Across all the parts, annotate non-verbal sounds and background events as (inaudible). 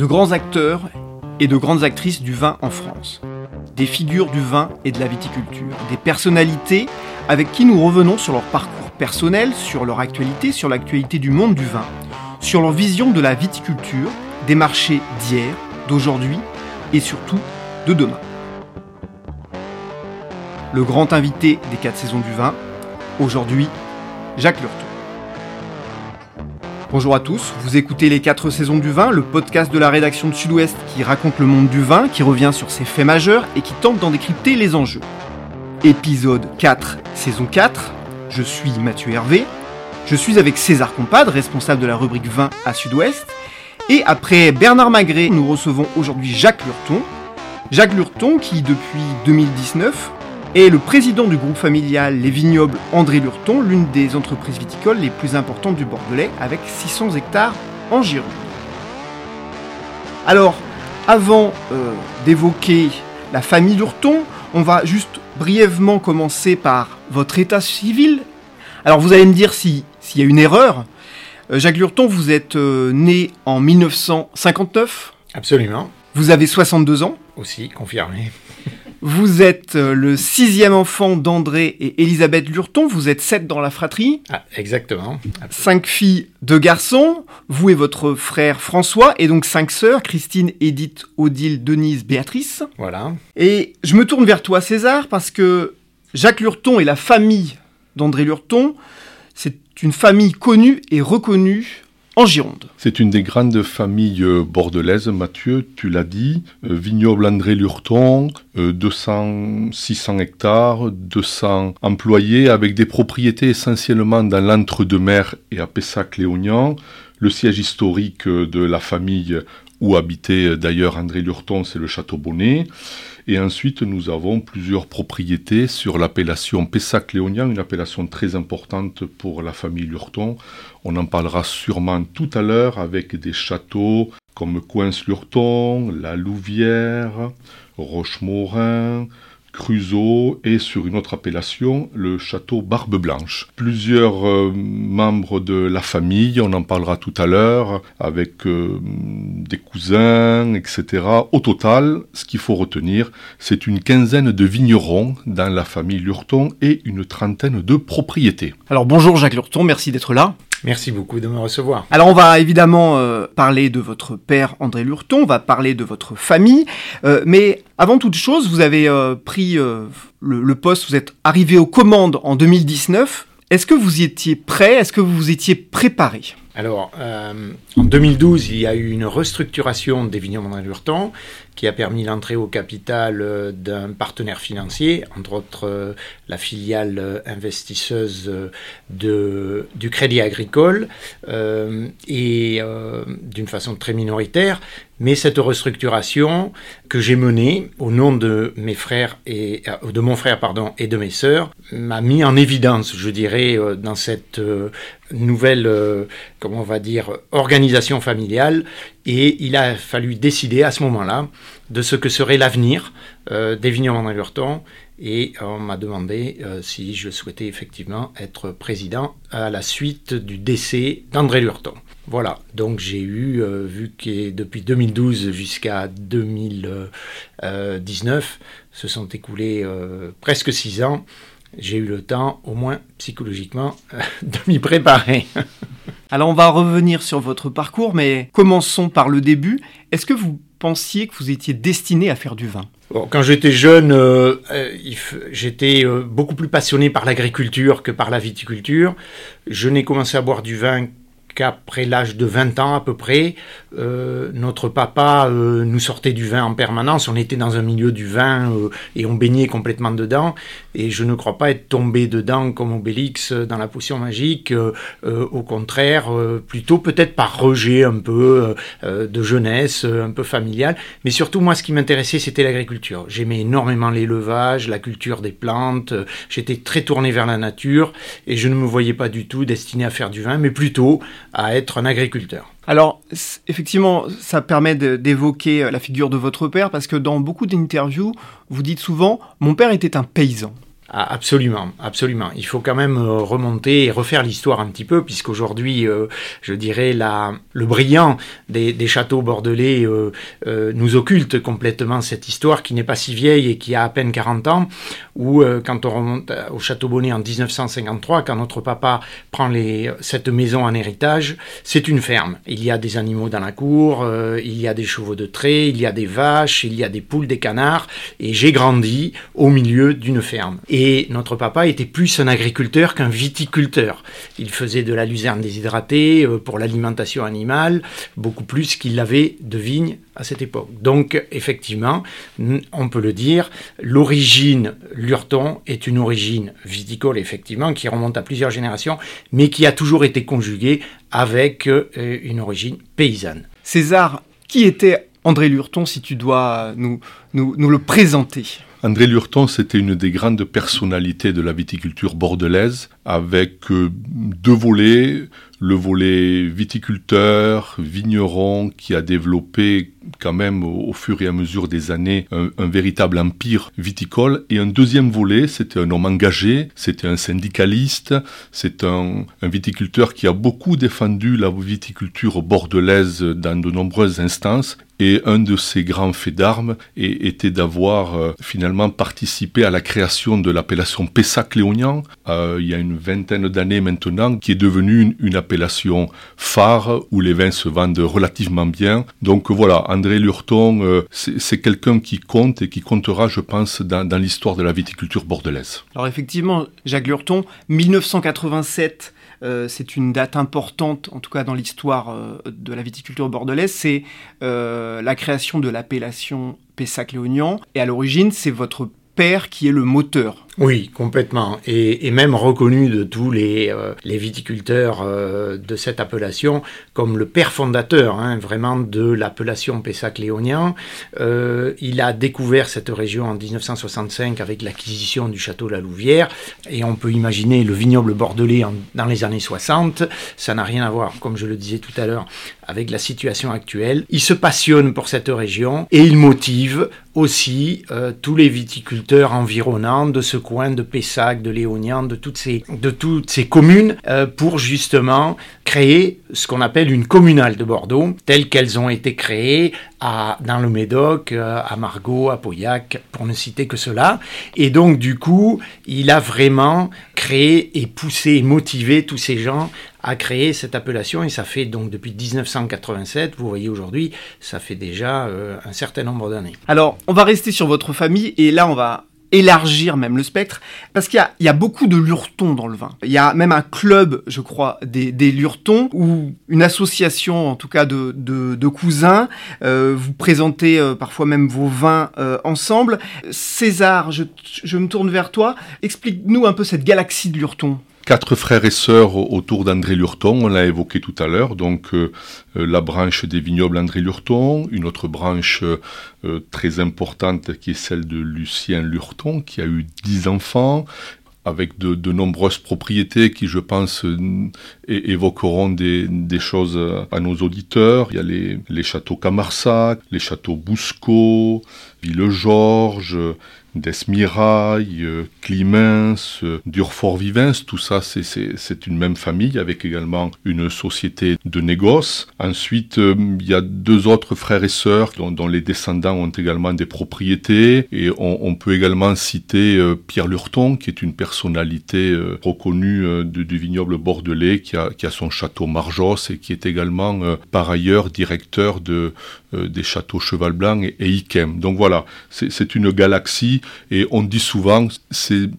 de grands acteurs et de grandes actrices du vin en France, des figures du vin et de la viticulture, des personnalités avec qui nous revenons sur leur parcours personnel, sur leur actualité, sur l'actualité du monde du vin, sur leur vision de la viticulture, des marchés d'hier, d'aujourd'hui et surtout de demain. Le grand invité des quatre saisons du vin, aujourd'hui, Jacques Lurton. Bonjour à tous, vous écoutez Les 4 saisons du vin, le podcast de la rédaction de Sud-Ouest qui raconte le monde du vin, qui revient sur ses faits majeurs et qui tente d'en décrypter les enjeux. Épisode 4, saison 4, je suis Mathieu Hervé, je suis avec César Compadre, responsable de la rubrique vin à Sud-Ouest, et après Bernard Magret, nous recevons aujourd'hui Jacques Lurton. Jacques Lurton qui, depuis 2019, est le président du groupe familial Les Vignobles André Lurton, l'une des entreprises viticoles les plus importantes du Bordelais, avec 600 hectares en Gironde. Alors, avant euh, d'évoquer la famille Lurton, on va juste brièvement commencer par votre état civil. Alors, vous allez me dire s'il y a une erreur. Euh, Jacques Lurton, vous êtes euh, né en 1959. Absolument. Vous avez 62 ans? Aussi, confirmé. Vous êtes euh, le sixième enfant d'André et Elisabeth Lurton. Vous êtes sept dans la fratrie. Ah, exactement. Cinq filles, deux garçons. Vous et votre frère François. Et donc cinq sœurs, Christine, Edith, Odile, Denise, Béatrice. Voilà. Et je me tourne vers toi, César, parce que Jacques Lurton et la famille d'André Lurton, c'est une famille connue et reconnue C'est une des grandes familles euh, bordelaises, Mathieu, tu l'as dit. Euh, vignoble André Lurton, 200, 600 hectares, 200 employés avec des propriétés essentiellement dans l'entre-deux-mer et à Pessac-Léognan. Le siège historique de la famille où habitait d'ailleurs André Lurton, c'est le Château Bonnet. Et ensuite, nous avons plusieurs propriétés sur l'appellation Pessac-Léognan, une appellation très importante pour la famille Lurton. On en parlera sûrement tout à l'heure avec des châteaux comme Coins-Lurton, La Louvière, Rochemorin, Cruzeau et sur une autre appellation, le château Barbe Blanche. Plusieurs euh, membres de la famille, on en parlera tout à l'heure, avec euh, des cousins, etc. Au total, ce qu'il faut retenir, c'est une quinzaine de vignerons dans la famille Lurton et une trentaine de propriétés. Alors bonjour Jacques Lurton, merci d'être là. Merci beaucoup de me recevoir. Alors on va évidemment euh, parler de votre père André Lurton, on va parler de votre famille, euh, mais avant toute chose, vous avez euh, pris le, le, poste, vous êtes arrivé aux commandes en 2019. Est-ce que vous y étiez prêt? Est-ce que vous vous étiez préparé? Alors, en 2012, il y a eu une restructuration des vignobles André Lurton qui a permis l'entrée au capital euh, d'un partenaire financier, entre autres euh, la filiale euh, investisseuse du Crédit Agricole, et d'une façon très minoritaire. Mais cette restructuration que j'ai menée au nom de mes frères et de mon frère pardon et de mes sœurs m'a mis en évidence, je dirais, dans cette nouvelle, comment on va dire, organisation familiale. Et il a fallu décider à ce moment-là de ce que serait l'avenir euh, des André Lurton et on m'a demandé euh, si je souhaitais effectivement être président à la suite du décès d'André Lurton. Voilà, donc j'ai eu, euh, vu que depuis 2012 jusqu'à 2019, se sont écoulés presque six ans, j'ai eu le temps, au moins psychologiquement, (laughs) de m'y préparer. (laughs) Alors on va revenir sur votre parcours, mais commençons par le début. Est-ce que vous pensiez que vous étiez destiné à faire du vin? Quand j'étais jeune, euh, euh, j'étais euh, beaucoup plus passionné par l'agriculture que par la viticulture. Je n'ai commencé à boire du vin qu'après l'âge de 20 ans à peu près, euh, notre papa euh, nous sortait du vin en permanence. On était dans un milieu du vin euh, et on baignait complètement dedans. Et je ne crois pas être tombé dedans comme Obélix dans la potion magique. au contraire, plutôt peut-être par rejet un peu de jeunesse, un peu familial. Mais surtout, moi, ce qui m'intéressait, c'était l'agriculture. J'aimais énormément l'élevage, la culture des plantes. J'étais très tourné vers la nature et je ne me voyais pas du tout destiné à faire du vin, mais plutôt à être un agriculteur. Alors, effectivement, ça permet d'évoquer euh, la figure de votre père, parce que dans beaucoup d'interviews, vous dites souvent, mon père était un paysan. Ah, absolument, absolument. Il faut quand même euh, remonter et refaire l'histoire un petit peu, puisqu'aujourd'hui, euh, je dirais, le brillant des, châteaux bordelais euh, euh, nous occulte complètement cette histoire qui n'est pas si vieille et qui a à peine 40 ans, où quand on remonte au Château Bonnet en 1953, quand notre papa prend cette maison en héritage, c'est une ferme. Il y a des animaux dans la cour, il y a des chevaux de trait, il y a des vaches, il y a des poules, des canards, et j'ai grandi au milieu d'une ferme. Notre papa était plus un agriculteur qu'un viticulteur. Il faisait de la luzerne déshydratée euh, pour l'alimentation animale, beaucoup plus qu'il l'avait de vignes à cette époque. Donc, effectivement, on peut le dire, l'origine Lurton est une origine viticole, effectivement, qui remonte à plusieurs générations, mais qui a toujours été conjuguée avec euh, une origine paysanne. César, qui était André Lurton si tu dois nous, nous le présenter? André Lurton, c'était une des grandes personnalités de la viticulture bordelaise, avec euh, deux volets. Le volet viticulteur, vigneron, qui a développé quand même au, fur et à mesure des années un, véritable empire viticole. Et un deuxième volet, c'était un homme engagé, c'était un syndicaliste, c'est un, un, viticulteur qui a beaucoup défendu la viticulture bordelaise dans de nombreuses instances. Et un de ses grands faits d'armes était d'avoir euh, finalement participé à la création de l'appellation Pessac-Léognan euh, il y a une vingtaine d'années maintenant, qui est devenue une, appellation phare où les vins se vendent relativement bien. Donc voilà, André Lurton, euh, c'est quelqu'un qui compte et qui comptera, je pense, dans, l'histoire de la viticulture bordelaise. Alors effectivement, Jacques Lurton, 1987. Euh, c'est une date importante, en tout cas dans l'histoire euh, de la viticulture bordelaise, c'est la création de l'appellation Pessac-Léognan. Et à l'origine, c'est votre père qui est le moteur. Oui, complètement. Et, même reconnu de tous les, euh, viticulteurs euh, de cette appellation comme le père fondateur, hein, vraiment, de l'appellation Pessac-Léonien. Euh, il a découvert cette région en 1965 avec l'acquisition du château La Louvière. Et on peut imaginer le vignoble bordelais dans les années 60. Ça n'a rien à voir, comme je le disais tout à l'heure, avec la situation actuelle. Il se passionne pour cette région et il motive aussi euh, tous les viticulteurs environnants de ce de Pessac, de Léognan, de toutes ces, de toutes ces communes euh, pour justement créer ce qu'on appelle une communale de Bordeaux, telles qu'elles ont été créées à, dans le Médoc, euh, à Margaux, à Pauillac, pour ne citer que cela. Et donc, du coup, il a vraiment créé et poussé et motivé tous ces gens à créer cette appellation et ça fait donc depuis 1987, vous voyez aujourd'hui, ça fait déjà euh, un certain nombre d'années. Alors, on va rester sur votre famille et là on va élargir même le spectre, parce qu'il y, y, a beaucoup de lurtons dans le vin. Il y a même un club, je crois, des, des ou une association, en tout cas, de, de, de cousins. Euh, vous présentez euh, parfois même vos vins euh, ensemble. César, je, je me tourne vers toi. Explique-nous un peu cette galaxie de lurtons quatre frères et sœurs autour d'André Lurton, on l'a évoqué tout à l'heure, donc euh, la branche des vignobles André Lurton, une autre branche euh, très importante qui est celle de Lucien Lurton, qui a eu dix enfants, avec de, nombreuses propriétés qui, je pense, évoqueront des, choses à nos auditeurs. Il y a les, les châteaux Camarsac, les châteaux Bousco, Ville-Georges, d'Esmirail, Climens, Durfort-Vivens, tout ça c'est une même famille avec également une société de négoce. Ensuite, euh, il y a deux autres frères et sœurs dont, les descendants ont également des propriétés et on, peut également citer euh, Pierre Lurton qui est une personnalité euh, reconnue du, du, vignoble bordelais qui a, qui a, son château Marjos et qui est également par ailleurs directeur de, des châteaux Cheval Blanc et, et Iquem. Donc voilà, c'est une galaxie et on dit souvent c'est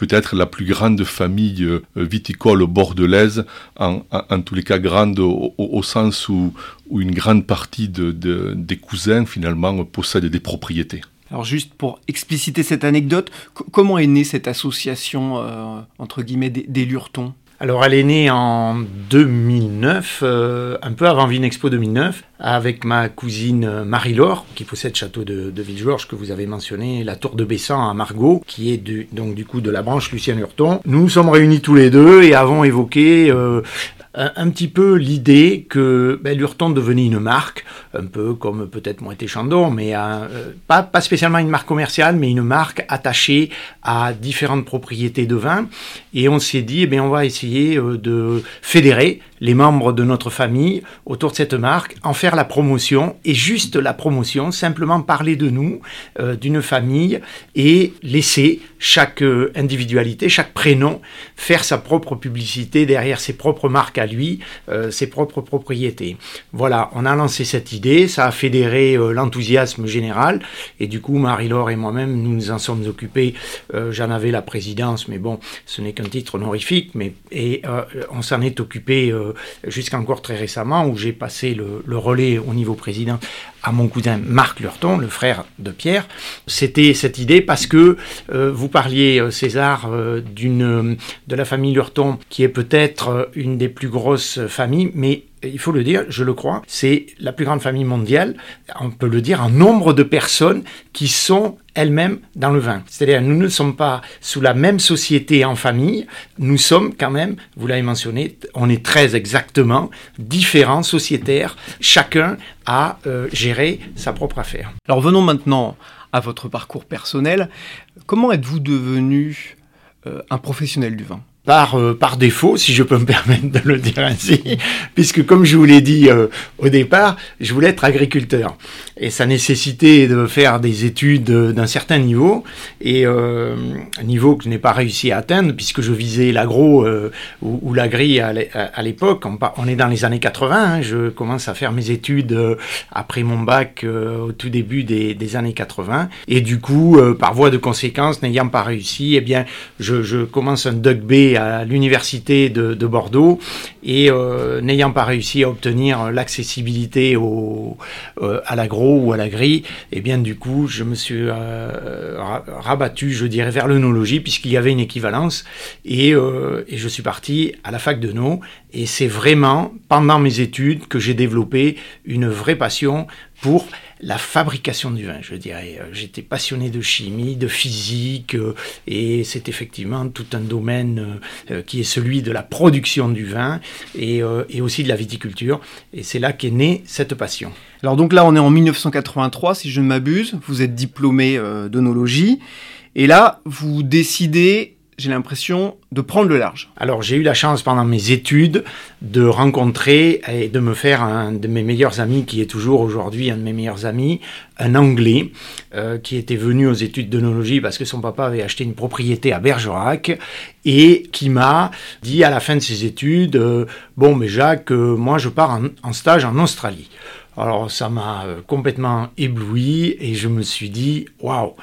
peut-être la plus grande famille viticole bordelaise, en, tous les cas grande au, sens où, une grande partie de, de, des cousins finalement possèdent des propriétés. Alors juste pour expliciter cette anecdote, comment est née cette association euh, entre guillemets des, des alors elle est née en 2009, euh, un peu avant Vinexpo 2009, avec ma cousine Marie-Laure, qui possède Château de, de que vous avez mentionné, la Tour de Bessan à Margaux, qui est donc du coup de la branche Lucien Lurton. Nous nous sommes réunis tous les deux et avons évoqué euh, un, petit peu l'idée que ben, Lurton devenait une marque, un peu comme peut-être Moët Chandon, mais euh, pas, spécialement une marque commerciale, mais une marque attachée à différentes propriétés de vin. Et on s'est dit, eh bien, on va essayer euh, de fédérer les membres de notre famille autour de cette marque, en faire la promotion, et juste la promotion, simplement parler de nous, euh, d'une famille, et laisser chaque individualité, chaque prénom, faire sa propre publicité derrière ses propres marques lui, euh, ses propres propriétés. Voilà, on a lancé cette idée, ça a fédéré l'enthousiasme général, et du coup, Marie-Laure et moi-même, nous nous en sommes occupés, j'en avais la présidence, mais bon, ce n'est qu'un titre honorifique, mais, et on s'en est occupé jusqu'à encore très récemment, où j'ai passé le, relais au niveau président à mon cousin Marc Lurton, le frère de Pierre. C'était cette idée parce que euh, vous parliez, euh, César, euh, de la famille Lurton, qui est peut-être une des plus grosses familles, mais il faut le dire, je le crois, c'est la plus grande famille mondiale, on peut le dire, en nombre de personnes qui sont elles-mêmes dans le vin. C'est-à-dire, nous ne sommes pas sous la même société en famille, nous sommes quand même, vous l'avez mentionné, on est très exactement différents sociétaires, chacun a euh, géré sa propre affaire. Alors venons maintenant à votre parcours personnel. Comment êtes-vous devenu euh, un professionnel du vin? Par, euh, par défaut, si je peux me (laughs) permettre de le dire ainsi, (laughs) puisque comme je vous l'ai dit euh, au départ, je voulais être agriculteur. Et ça nécessitait de faire des études d'un certain niveau, et euh, un niveau que je n'ai pas réussi à atteindre, puisque je visais l'agro ou, ou l'agri à l'époque. On, est dans les années 80, hein, je commence à faire mes études après mon bac au tout début des, années 80. Et du coup, par voie de conséquence, n'ayant pas réussi, eh bien, je, commence un Duck B l'université de, Bordeaux et euh, n'ayant pas réussi à obtenir l'accessibilité euh, à l'agro ou à l'agri, et eh bien du coup je me suis euh, rabattu, je dirais, vers l'œnologie puisqu'il y avait une équivalence et, et, je suis parti à la fac de No et c'est vraiment pendant mes études que j'ai développé une vraie passion pour la fabrication du vin, je dirais. Euh, j'étais passionné de chimie, de physique, euh, et c'est effectivement tout un domaine euh, qui est celui de la production du vin et, aussi de la viticulture. Et c'est là qu'est née cette passion. Alors donc là, on est en 1983, si je ne m'abuse. Vous êtes diplômé d'onologie. Et là, vous décidez j'ai l'impression de prendre le large. Alors j'ai eu la chance pendant mes études de rencontrer et de me faire un de mes meilleurs amis, qui est toujours aujourd'hui un de mes meilleurs amis, un Anglais, euh, qui était venu aux études d'œnologie parce que son papa avait acheté une propriété à Bergerac, et qui m'a dit à la fin de ses études, euh, bon mais Jacques, euh, moi je pars en, en stage en Australie. Alors ça m'a complètement ébloui et je me suis dit, waouh,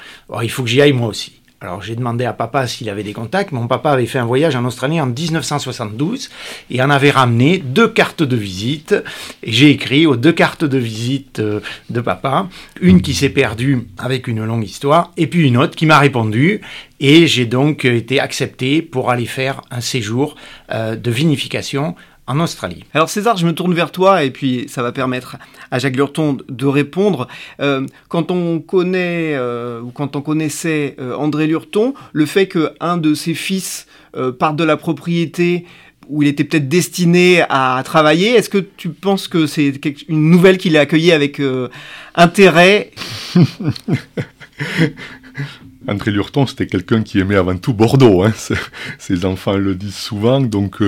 il faut que j'y aille moi aussi. Alors j'ai demandé à papa s'il avait des contacts. Mon papa avait fait un voyage en Australie en 1972 et en avait ramené deux cartes de visite. Et j'ai écrit aux deux cartes de visite euh, de papa, une qui s'est perdue avec une longue histoire, et puis une autre qui m'a répondu. Et j'ai donc été accepté pour aller faire un séjour euh, de vinification en Australie. Alors César, je me tourne vers toi et puis ça va permettre à Jacques Lurton de répondre. Euh, quand on connaît euh, ou quand on connaissait euh, André Lurton, le fait qu'un de ses fils parte de la propriété où il était peut-être destiné à travailler, est-ce que tu penses que c'est une nouvelle qu'il a accueillie avec intérêt? (laughs) André Lurton, c'était quelqu'un qui aimait avant tout Bordeaux. Hein. (laughs) Ses enfants le disent souvent, donc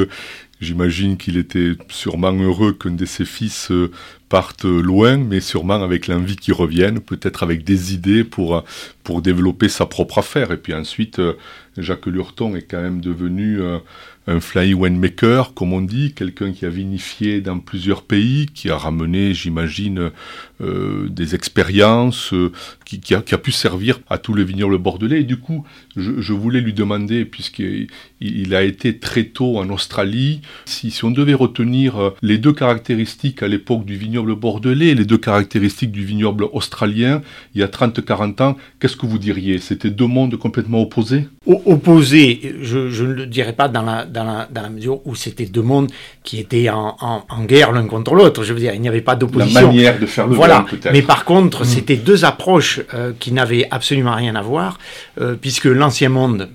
J'imagine qu'il était sûrement heureux qu'un de ses fils euh, parte loin, mais sûrement avec l'envie qu'il revienne, peut-être avec des idées pour, pour développer sa propre affaire. Et puis ensuite, euh, Jacques Lurton est quand même devenu euh, un fly winemaker, comme on dit, quelqu'un qui a vinifié dans plusieurs pays, qui a ramené, j'imagine, euh, des expériences, euh, qui, qui, a, qui, a, pu servir à tous les vignobles bordelais. Et du coup, je, je voulais lui demander, puisqu'il il a été très tôt en Australie, si, si on devait retenir euh, les deux caractéristiques à l'époque du vignoble bordelais, les deux caractéristiques du vignoble australien, il y a 30-40 ans, qu'est-ce que vous diriez? C'était deux mondes complètement opposés? Opposés, je, je ne le dirais pas dans la dans la, mesure où c'était deux mondes qui étaient en, guerre l'un contre l'autre. Je veux dire, il n'y avait pas d'opposition. La manière de faire le voilà. Mais par contre, mm. c'était deux approches euh, qui n'avaient absolument rien à voir, euh, puisque l'ancien monde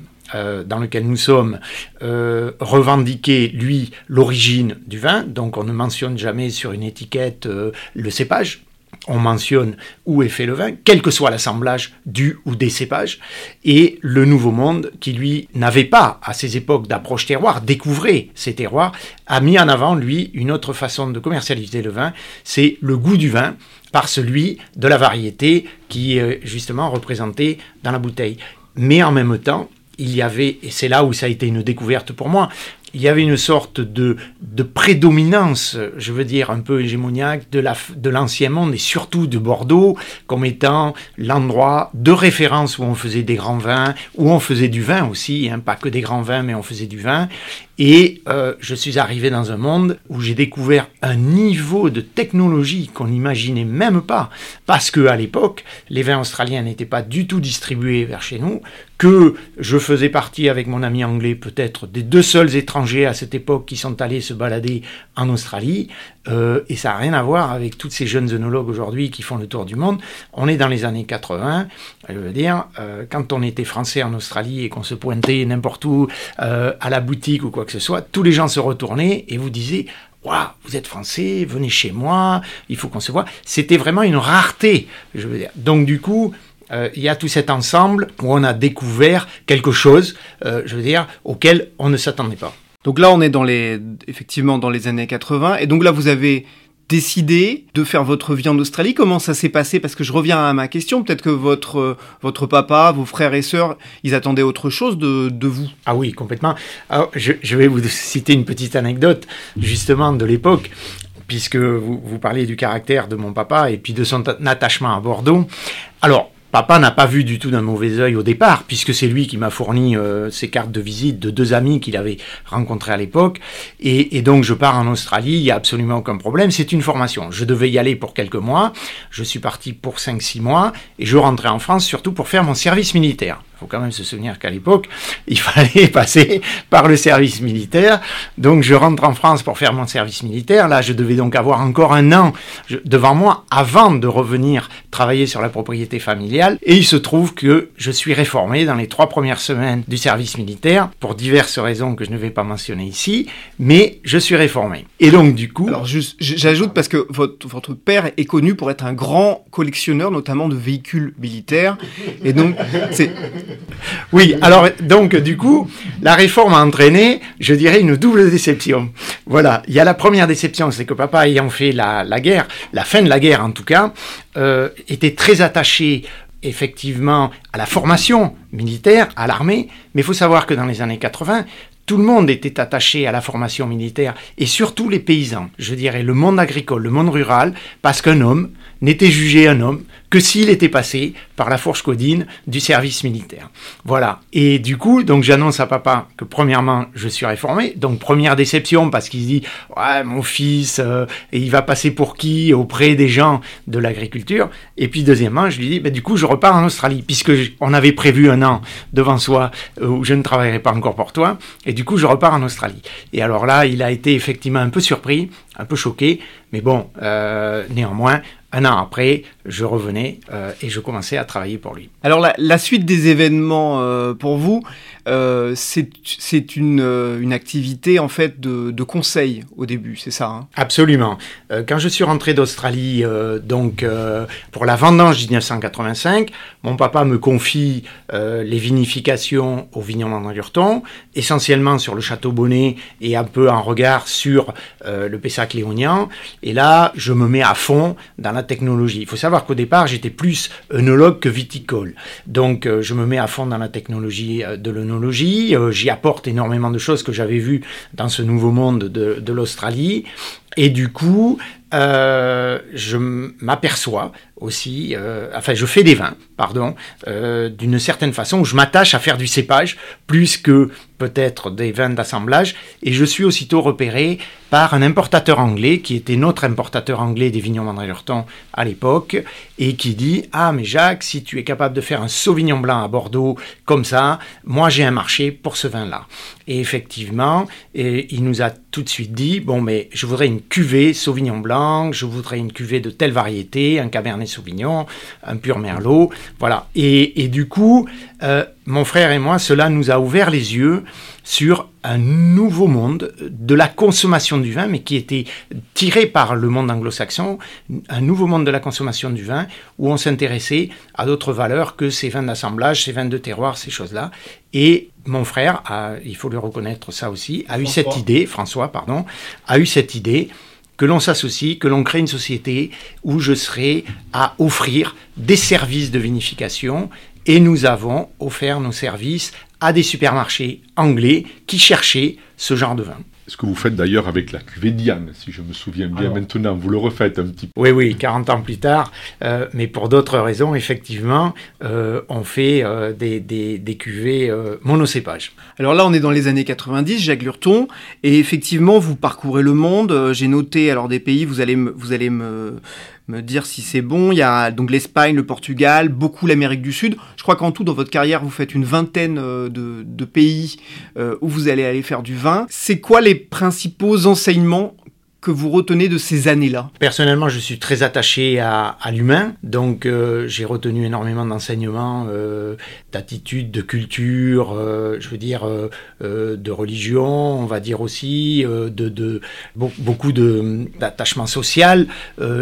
dans lequel nous sommes revendiquait, lui, l'origine du vin. Donc on ne mentionne jamais sur une étiquette le cépage. On mentionne où est fait le vin, quel que soit l'assemblage du ou des cépages, et le Nouveau Monde, qui lui n'avait pas à ces époques d'approche terroir, découvrait ces terroirs, a mis en avant, lui, une autre façon de commercialiser le vin, c'est le goût du vin par celui de la variété qui est justement représentée dans la bouteille. Mais en même temps, il y avait, et c'est là où ça a été une découverte pour moi, il y avait une sorte de, de prédominance, je veux dire, un peu hégémoniaque de, la, de l'ancien monde et surtout de Bordeaux comme étant l'endroit de référence où on faisait des grands vins, où on faisait du vin aussi, hein, pas que des grands vins, mais on faisait du vin. Et euh, je suis arrivé dans un monde où j'ai découvert un niveau de technologie qu'on n'imaginait même pas, parce que à l'époque, les vins australiens n'étaient pas du tout distribués vers chez nous, que je faisais partie avec mon ami anglais peut-être des deux seuls étrangers à cette époque qui sont allés se balader en Australie, euh, et ça n'a rien à voir avec tous ces jeunes œnologues aujourd'hui qui font le tour du monde. On est dans les années 80, je veux dire, euh, quand on était français en Australie et qu'on se pointait n'importe où euh, à la boutique ou quoi que ce soit, tous les gens se retournaient et vous disaient Waouh, vous êtes français, venez chez moi, il faut qu'on se voit. C'était vraiment une rareté, je veux dire. Donc du coup, il y a tout cet ensemble où on a découvert quelque chose, je veux dire, auquel on ne s'attendait pas. Donc là, on est dans les, effectivement dans les années 80. Et donc là, vous avez décidé de faire votre vie en Australie. Comment ça s'est passé? Parce que je reviens à ma question. Peut-être que votre, votre papa, vos frères et sœurs, ils attendaient autre chose de, de vous? Ah oui, complètement. Alors, je, je, vais vous citer une petite anecdote, justement, de l'époque puisque vous, vous parlez du caractère de mon papa et puis de son attachement à Bordeaux. Alors, Papa n'a pas vu du tout d'un mauvais œil au départ, puisque c'est lui qui m'a fourni euh, ces cartes de visite de deux amis qu'il avait rencontrés à l'époque. Et, et, donc je pars en Australie, il n'y a absolument aucun problème, c'est une formation. Je devais y aller pour quelques mois, je suis parti pour 5-6 mois, et je rentrais en France surtout pour faire mon service militaire. Il faut quand même se souvenir qu'à l'époque, (laughs) il fallait passer par le service militaire. Donc je rentre en France pour faire mon service militaire. Là, je devais donc avoir encore un an devant moi avant de revenir travailler sur la propriété familiale. Et il se trouve que je suis réformé dans les trois premières semaines du service militaire pour diverses raisons que je ne vais pas mentionner ici, mais je suis réformé. Et donc du coup... Alors juste, j'ajoute parce que votre, votre père est connu pour être un grand collectionneur, notamment de véhicules militaires. Et donc, c'est oui, alors donc du coup, la réforme a entraîné, je dirais, une double déception. Voilà, il y a la première déception, c'est que papa ayant fait la, guerre, la fin de la guerre en tout cas, euh, était très attaché effectivement à la formation militaire, à l'armée, mais il faut savoir que dans les années 80, tout le monde était attaché à la formation militaire, et surtout les paysans, je dirais le monde agricole, le monde rural, parce qu'un homme n'était jugé un homme que s'il était passé par la fourche codine du service militaire. Voilà. Et du coup, donc j'annonce à papa que premièrement, je suis réformé. Donc première déception parce qu'il dit, ouais, mon fils, euh, il va passer pour qui auprès des gens de l'agriculture? Et puis deuxièmement, je lui dis, bah, du coup, je repars en Australie puisque on avait prévu un an devant soi euh, où je ne travaillerai pas encore pour toi. Et du coup, je repars en Australie. Et alors là, il a été effectivement un peu surpris, un peu choqué, mais bon, euh, néanmoins, un an après, je revenais euh, et je commençais à travailler pour lui. Alors la, la suite des événements euh, pour vous, c'est une, une activité en fait de, de conseil au début, c'est ça hein? Absolument. Quand je suis rentré d'Australie, donc pour la vendange 1985, mon papa me confie les vinifications au vignon d'André-Lurton, essentiellement sur le château Bonnet et un peu en regard sur le Pessac Et là, je me mets à fond dans la technologie. Il faut savoir qu'au départ, j'étais plus œnologue que viticole. Donc, je me mets à fond dans la technologie de l'œnologie euh, j'y apporte énormément de choses que j'avais vues dans ce nouveau monde de, de l'Australie. Et du coup, euh, je m'aperçois aussi, euh, enfin je fais des vins, pardon, euh, d'une certaine façon, je m'attache à faire du cépage plus que peut-être des vins d'assemblage, et je suis aussitôt repéré par un importateur anglais, qui était notre importateur anglais des vignobles André Lurton à l'époque, et qui dit, ah mais Jacques, si tu es capable de faire un Sauvignon blanc à Bordeaux comme ça, moi j'ai un marché pour ce vin-là. Et effectivement, et il nous a tout de suite dit, bon, mais je voudrais une cuvée Sauvignon blanc, je voudrais une cuvée de telle variété, un Cabernet Sauvignon, un pur Merlot, voilà. Et, du coup, euh, mon frère et moi, cela nous a ouvert les yeux sur un nouveau monde de la consommation du vin, mais qui était tiré par le monde anglo-saxon, un nouveau monde de la consommation du vin, où on s'intéressait à d'autres valeurs que ces vins d'assemblage, ces vins de terroir, ces choses-là. Et mon frère, il faut le reconnaître ça aussi, a eu cette idée, François, pardon, a eu cette idée que l'on s'associe, que l'on crée une société où je serai à offrir des services de vinification et nous avons offert nos services à des supermarchés anglais qui cherchaient ce genre de vin. Ce que vous faites d'ailleurs avec la cuvée Diane, si je me souviens bien maintenant, vous le refaites un petit peu. Oui, oui, 40 ans plus tard, euh, mais pour d'autres raisons, effectivement, euh, on fait euh, des, des, des, cuvées monocépages. Alors là, on est dans les années 90, Jacques Lurton, et effectivement, vous parcourez le monde. J'ai noté alors des pays, vous allez vous allez me me dire si c'est bon. Il y a donc l'Espagne, le Portugal, beaucoup l'Amérique du Sud. Je crois qu'en tout, dans votre carrière, vous faites une vingtaine euh, de, pays euh, où vous allez aller faire du vin. C'est quoi les principaux enseignements que vous retenez de ces années-là Personnellement, je suis très attaché à, l'humain, donc euh, j'ai retenu énormément d'enseignements, euh, d'attitudes, de culture, euh, je veux dire, de religion, on va dire aussi, de, de beaucoup d'attachement social.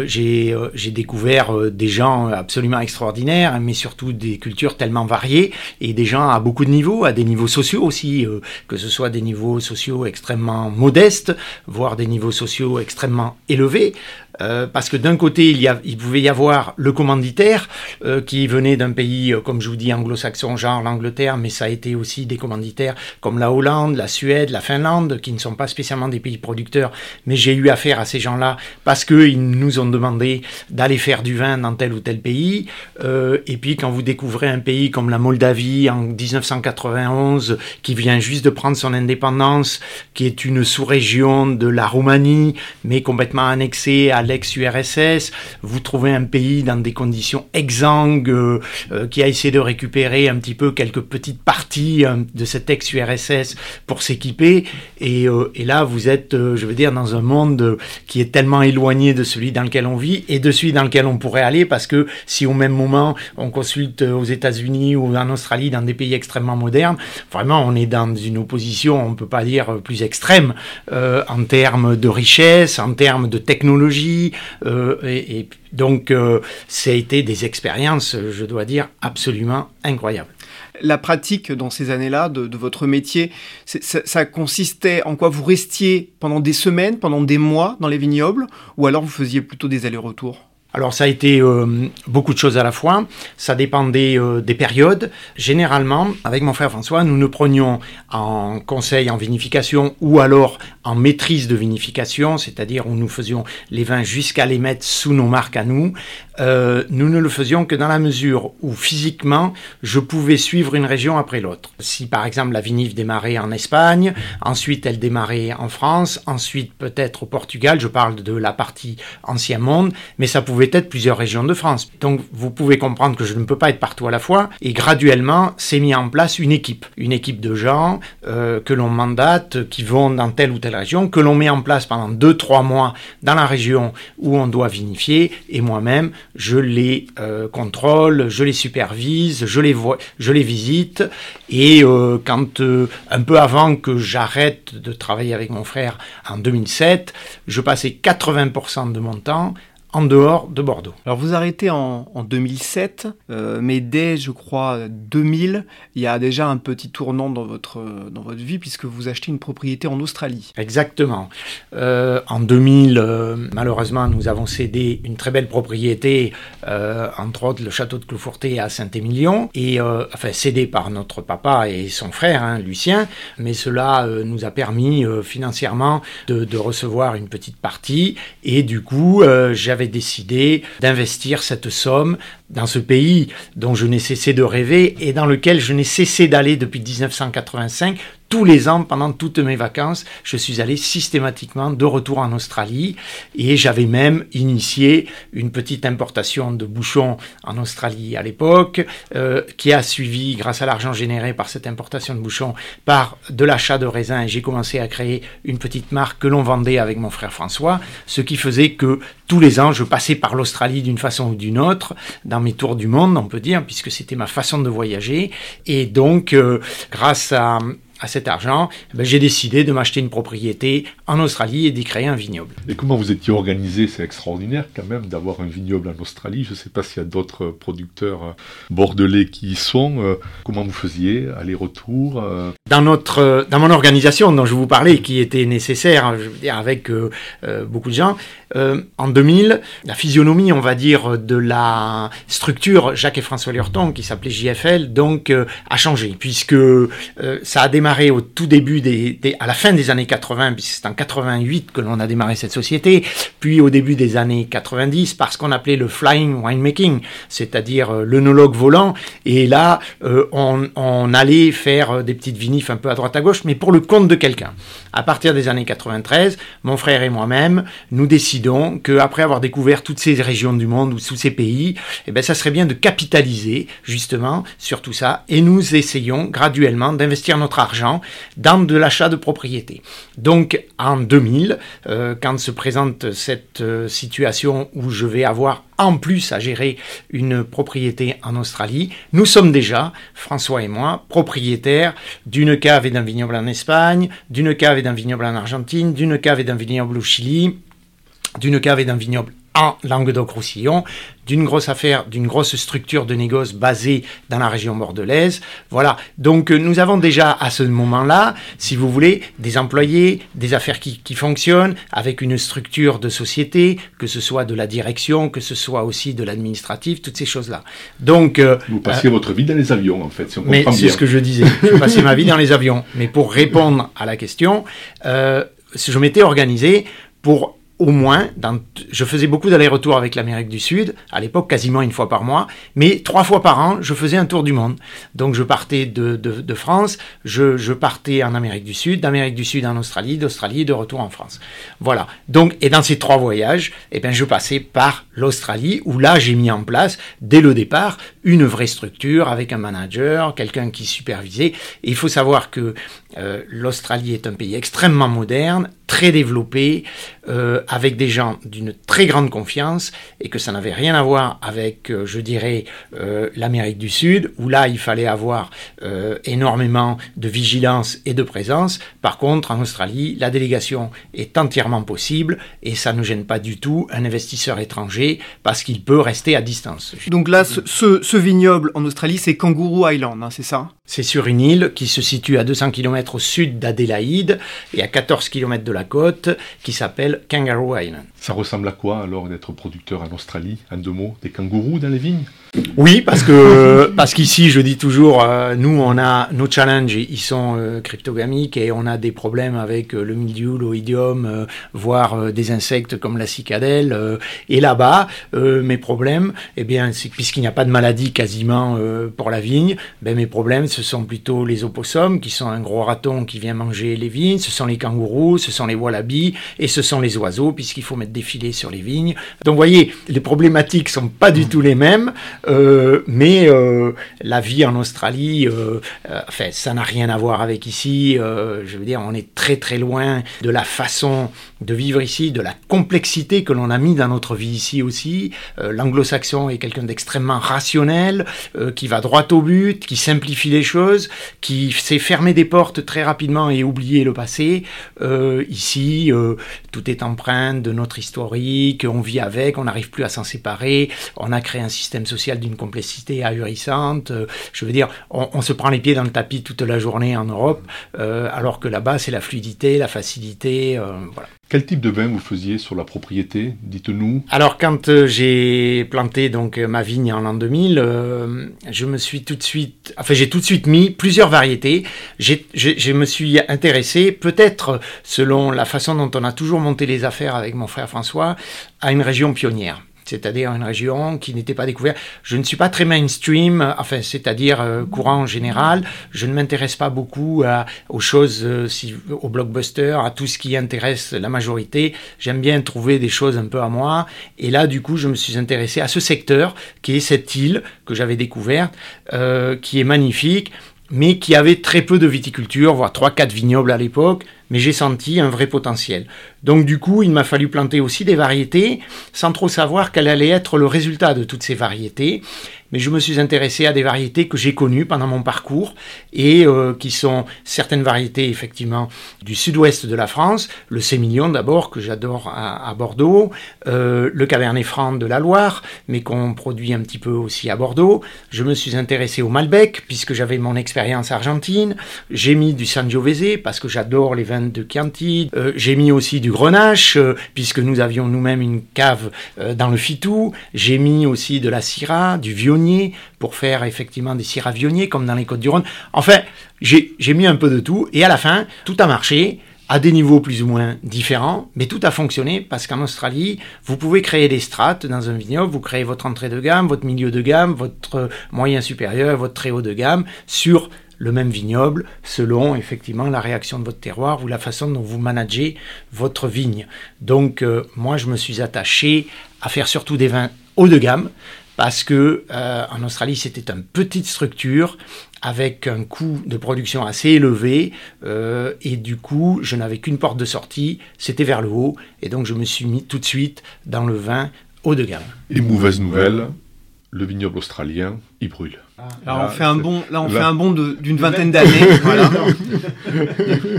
j'ai découvert des gens absolument extraordinaires, mais surtout des cultures tellement variées et des gens à beaucoup de niveaux, à des niveaux sociaux aussi, que ce soit des niveaux sociaux extrêmement modestes, voire des niveaux sociaux extrêmement élevé, euh, parce que d'un côté, il, y a, il pouvait y avoir le commanditaire euh, qui venait d'un pays, euh, comme je vous dis, anglo-saxon, genre l'Angleterre, mais ça a été aussi des commanditaires comme la Hollande, la Suède, la Finlande, qui ne sont pas spécialement des pays producteurs, mais j'ai eu affaire à ces gens-là parce qu'ils nous ont demandé d'aller faire du vin dans tel ou tel pays. et puis quand vous découvrez un pays comme la Moldavie en 1991, qui vient juste de prendre son indépendance, qui est une sous-région de la Roumanie, mais complètement annexée à l'ex-URSS, vous trouvez un pays dans des conditions exsangues, euh, euh, qui a essayé de récupérer un petit peu quelques petites parties euh, de cette ex-URSS pour s'équiper, et, et, là vous êtes, je veux dire, dans un monde qui est tellement éloigné de celui dans lequel on vit et de celui dans lequel on pourrait aller, parce que si au même moment on consulte aux États-Unis ou en Australie, dans des pays extrêmement modernes, vraiment on est dans une opposition, on ne peut pas dire plus extrême, en termes de richesse, en termes de technologie, euh, et, donc, euh, ça a été des expériences, je dois dire, absolument incroyables. La pratique dans ces années-là de, votre métier, ça, consistait en quoi Vous restiez pendant des semaines, pendant des mois dans les vignobles, ou alors vous faisiez plutôt des allers-retours? Alors ça a été euh, beaucoup de choses à la fois, ça dépendait des périodes. Généralement, avec mon frère François, nous nous prenions en conseil en vinification ou alors en maîtrise de vinification, c'est-à-dire où nous faisions les vins jusqu'à les mettre sous nos marques à nous. Euh, nous ne le faisions que dans la mesure où physiquement je pouvais suivre une région après l'autre. Si par exemple la vinif démarrait en Espagne, ensuite elle démarrait en France, ensuite peut-être au Portugal, je parle de la partie ancien monde, mais ça pouvait être plusieurs régions de France. Donc vous pouvez comprendre que je ne peux pas être partout à la fois et graduellement s'est mis en place une équipe, une équipe de gens euh, que l'on mandate, qui vont dans telle ou telle région, que l'on met en place pendant 2-3 mois dans la région où on doit vinifier et moi-même je les euh, contrôle, je les supervise, je les vois, je les visite. Et euh, quand euh, un peu avant que j'arrête de travailler avec mon frère en 2007, je passais 80% de mon temps en dehors de Bordeaux. Alors vous arrêtez en, 2007, euh, mais dès, je crois, 2000, il y a déjà un petit tournant dans votre, dans votre vie puisque vous achetez une propriété en Australie. Exactement. Euh, en 2000, euh, malheureusement, nous avons cédé une très belle propriété, entre autres le château de Cloufourté à Saint-Émilion, et enfin cédé par notre papa et son frère, hein, Lucien, mais cela nous a permis financièrement de, de, recevoir une petite partie, et du coup, j'avais décidé d'investir cette somme dans ce pays dont je n'ai cessé de rêver et dans lequel je n'ai cessé d'aller depuis 1985 tous les ans, pendant toutes mes vacances, je suis allé systématiquement de retour en Australie et j'avais même initié une petite importation de bouchons en Australie à l'époque, euh, qui a suivi, grâce à l'argent généré par cette importation de bouchons, par de l'achat de raisins. J'ai commencé à créer une petite marque que l'on vendait avec mon frère François, ce qui faisait que tous les ans, je passais par l'Australie d'une façon ou d'une autre, mes tours du monde, on peut dire, puisque c'était ma façon de voyager. Et donc, euh, grâce à à cet argent, eh ben, j'ai décidé de m'acheter une propriété en Australie et d'y créer un vignoble. Et comment vous étiez organisé? C'est extraordinaire quand même d'avoir un vignoble en Australie. Je ne sais pas s'il y a d'autres producteurs euh, bordelais qui y sont. Euh, comment vous faisiez? Aller-retour? Dans notre, dans mon organisation dont je vous parlais, qui était nécessaire, je veux dire, avec beaucoup de gens, en 2000, la physionomie, on va dire, de la structure Jacques et François Lurton, qui s'appelait JFL, donc a changé, puisque ça a démarré au tout début, des, à la fin des années 80, puisque c'est en 88 que l'on a démarré cette société, puis au début des années 90 par ce qu'on appelait le flying winemaking, c'est-à-dire euh, l'œnologue volant. Et là, euh, on, allait faire euh, des petites vinifs un peu à droite à gauche, mais pour le compte de quelqu'un. À partir des années 93, mon frère et moi-même, nous décidons qu'après avoir découvert toutes ces régions du monde ou tous ces pays, eh ben, ça serait bien de capitaliser justement sur tout ça. Et nous essayons graduellement d'investir notre argent dans de l'achat de propriété. Donc en 2000, euh, quand se présente cette euh, situation où je vais avoir en plus à gérer une propriété en Australie, nous sommes déjà, François et moi, propriétaires d'une cave et d'un vignoble en Espagne, d'une cave et d'un vignoble en Argentine, d'une cave et d'un vignoble au Chili, d'une cave et d'un vignoble en Languedoc-Roussillon, d'une grosse affaire, d'une grosse structure de négoce basée dans la région bordelaise. Voilà. Donc euh, nous avons déjà à ce moment-là, si vous voulez, des employés, des affaires qui, fonctionnent, avec une structure de société, que ce soit de la direction, que ce soit aussi de l'administratif, toutes ces choses-là. Donc euh, vous passez votre vie dans les avions, en fait. Si on mais c'est ce que je disais. Je passais ma vie dans les avions. Mais pour répondre à la question, euh, je m'étais organisé pour au moins, je faisais beaucoup d'allers-retours avec l'Amérique du Sud, à l'époque quasiment une fois par mois, mais trois fois par an, je faisais un tour du monde. Donc je partais de, France, je, je, partais en Amérique du Sud, d'Amérique du Sud en Australie, d'Australie de retour en France. Voilà. Donc, et dans ces trois voyages, eh ben, je passais par l'Australie, où là j'ai mis en place, dès le départ, une vraie structure avec un manager, quelqu'un qui supervisait. Et il faut savoir que euh, l'Australie est un pays extrêmement moderne, très développé, euh, avec des gens d'une très grande confiance, et que ça n'avait rien à voir avec, euh, je dirais, l'Amérique du Sud, où là, il fallait avoir énormément de vigilance et de présence. Par contre, en Australie, la délégation est entièrement possible, et ça ne gêne pas du tout un investisseur étranger, parce qu'il peut rester à distance. Donc là, ce, vignoble en Australie, c'est Kangaroo Island, hein, c'est ça? C'est sur une île qui se situe à 200 au sud d'Adélaïde et à 14 km de la côte qui s'appelle Kangaroo Island. Ça ressemble à quoi alors d'être producteur en Australie En deux mots, des kangourous dans les vignes? Oui, parce que (laughs) parce qu'ici, je dis toujours, euh, nous, on a nos challenges, ils sont euh, cryptogamiques et on a des problèmes avec euh, le mildiou, l'oïdium, voire des insectes comme la cicadelle. et là-bas, mes problèmes, eh bien, puisqu'il n'y a pas de maladie quasiment pour la vigne, ben, mes problèmes, ce sont plutôt les opossums, qui sont un gros raton qui vient manger les vignes, ce sont les kangourous, ce sont les wallabies et ce sont les oiseaux, puisqu'il faut mettre des filets sur les vignes. Donc, vous voyez, les problématiques sont pas du tout les mêmes. Euh, mais euh, la vie en Australie, euh, enfin, ça n'a rien à voir avec ici. je veux dire, on est très très loin de la façon de vivre ici, de la complexité que l'on a mis dans notre vie ici aussi. L'anglo-saxon est quelqu'un d'extrêmement rationnel, qui va droit au but, qui simplifie les choses, qui sait fermer des portes très rapidement et oublier le passé. ici, tout est empreint de notre historique, on vit avec, on n'arrive plus à s'en séparer, on a créé un système social d'une complexité ahurissante. Euh, je veux dire, on, se prend les pieds dans le tapis toute la journée en Europe, euh, alors que là-bas, c'est la fluidité, la facilité. Euh, voilà. Quel type de vin vous faisiez sur la propriété Dites-nous. Alors, quand j'ai planté donc ma vigne en l'an 2000, je me suis tout de suite, j'ai tout de suite mis plusieurs variétés. je me suis intéressé, peut-être selon la façon dont on a toujours monté les affaires avec mon frère François, à une région pionnière c'est-à-dire une région qui n'était pas découverte. Je ne suis pas très mainstream, enfin, c'est-à-dire euh, courant en général. Je ne m'intéresse pas beaucoup aux choses, euh, si, au blockbuster, à tout ce qui intéresse la majorité. J'aime bien trouver des choses un peu à moi. Et là, du coup, je me suis intéressé à ce secteur qui est cette île que j'avais découverte, euh, qui est magnifique mais qui avait très peu de viticulture, voire 3-4 vignobles à l'époque, mais j'ai senti un vrai potentiel. Donc du coup, il m'a fallu planter aussi des variétés, sans trop savoir quel allait être le résultat de toutes ces variétés mais je me suis intéressé à des variétés que j'ai connues pendant mon parcours et euh, qui sont certaines variétés effectivement du sud-ouest de la France, le Sémillon d'abord que j'adore à, Bordeaux, euh, le Cabernet Franc de la Loire, mais qu'on produit un petit peu aussi à Bordeaux. Je me suis intéressé au Malbec puisque j'avais mon expérience argentine. J'ai mis du Sangiovese parce que j'adore les de Chianti. Euh, j'ai mis aussi du Grenache puisque nous avions nous-mêmes une cave dans le Fitou. J'ai mis aussi de la Syrah, du Viognier pour faire effectivement des ciravionniers comme dans les Côtes-du-Rhône. Enfin, j'ai mis un peu de tout et à la fin, tout a marché à des niveaux plus ou moins différents, mais tout a fonctionné parce qu'en Australie, vous pouvez créer des strates dans un vignoble, vous créez votre entrée de gamme, votre milieu de gamme, votre moyen supérieur, votre très haut de gamme sur le même vignoble selon effectivement la réaction de votre terroir ou la façon dont vous managez votre vigne. Donc euh, moi je me suis attaché à faire surtout des vins haut de gamme parce que euh, en Australie c'était une petite structure avec un coût de production assez élevé euh, et du coup je n'avais qu'une porte de sortie, c'était vers le haut et donc je me suis mis tout de suite dans le vin haut de gamme. Et mauvaise nouvelle, le vignoble australien, il brûle. Ah, là, on fait un bon, là, (laughs) on fait un bond d'une vingtaine d'années.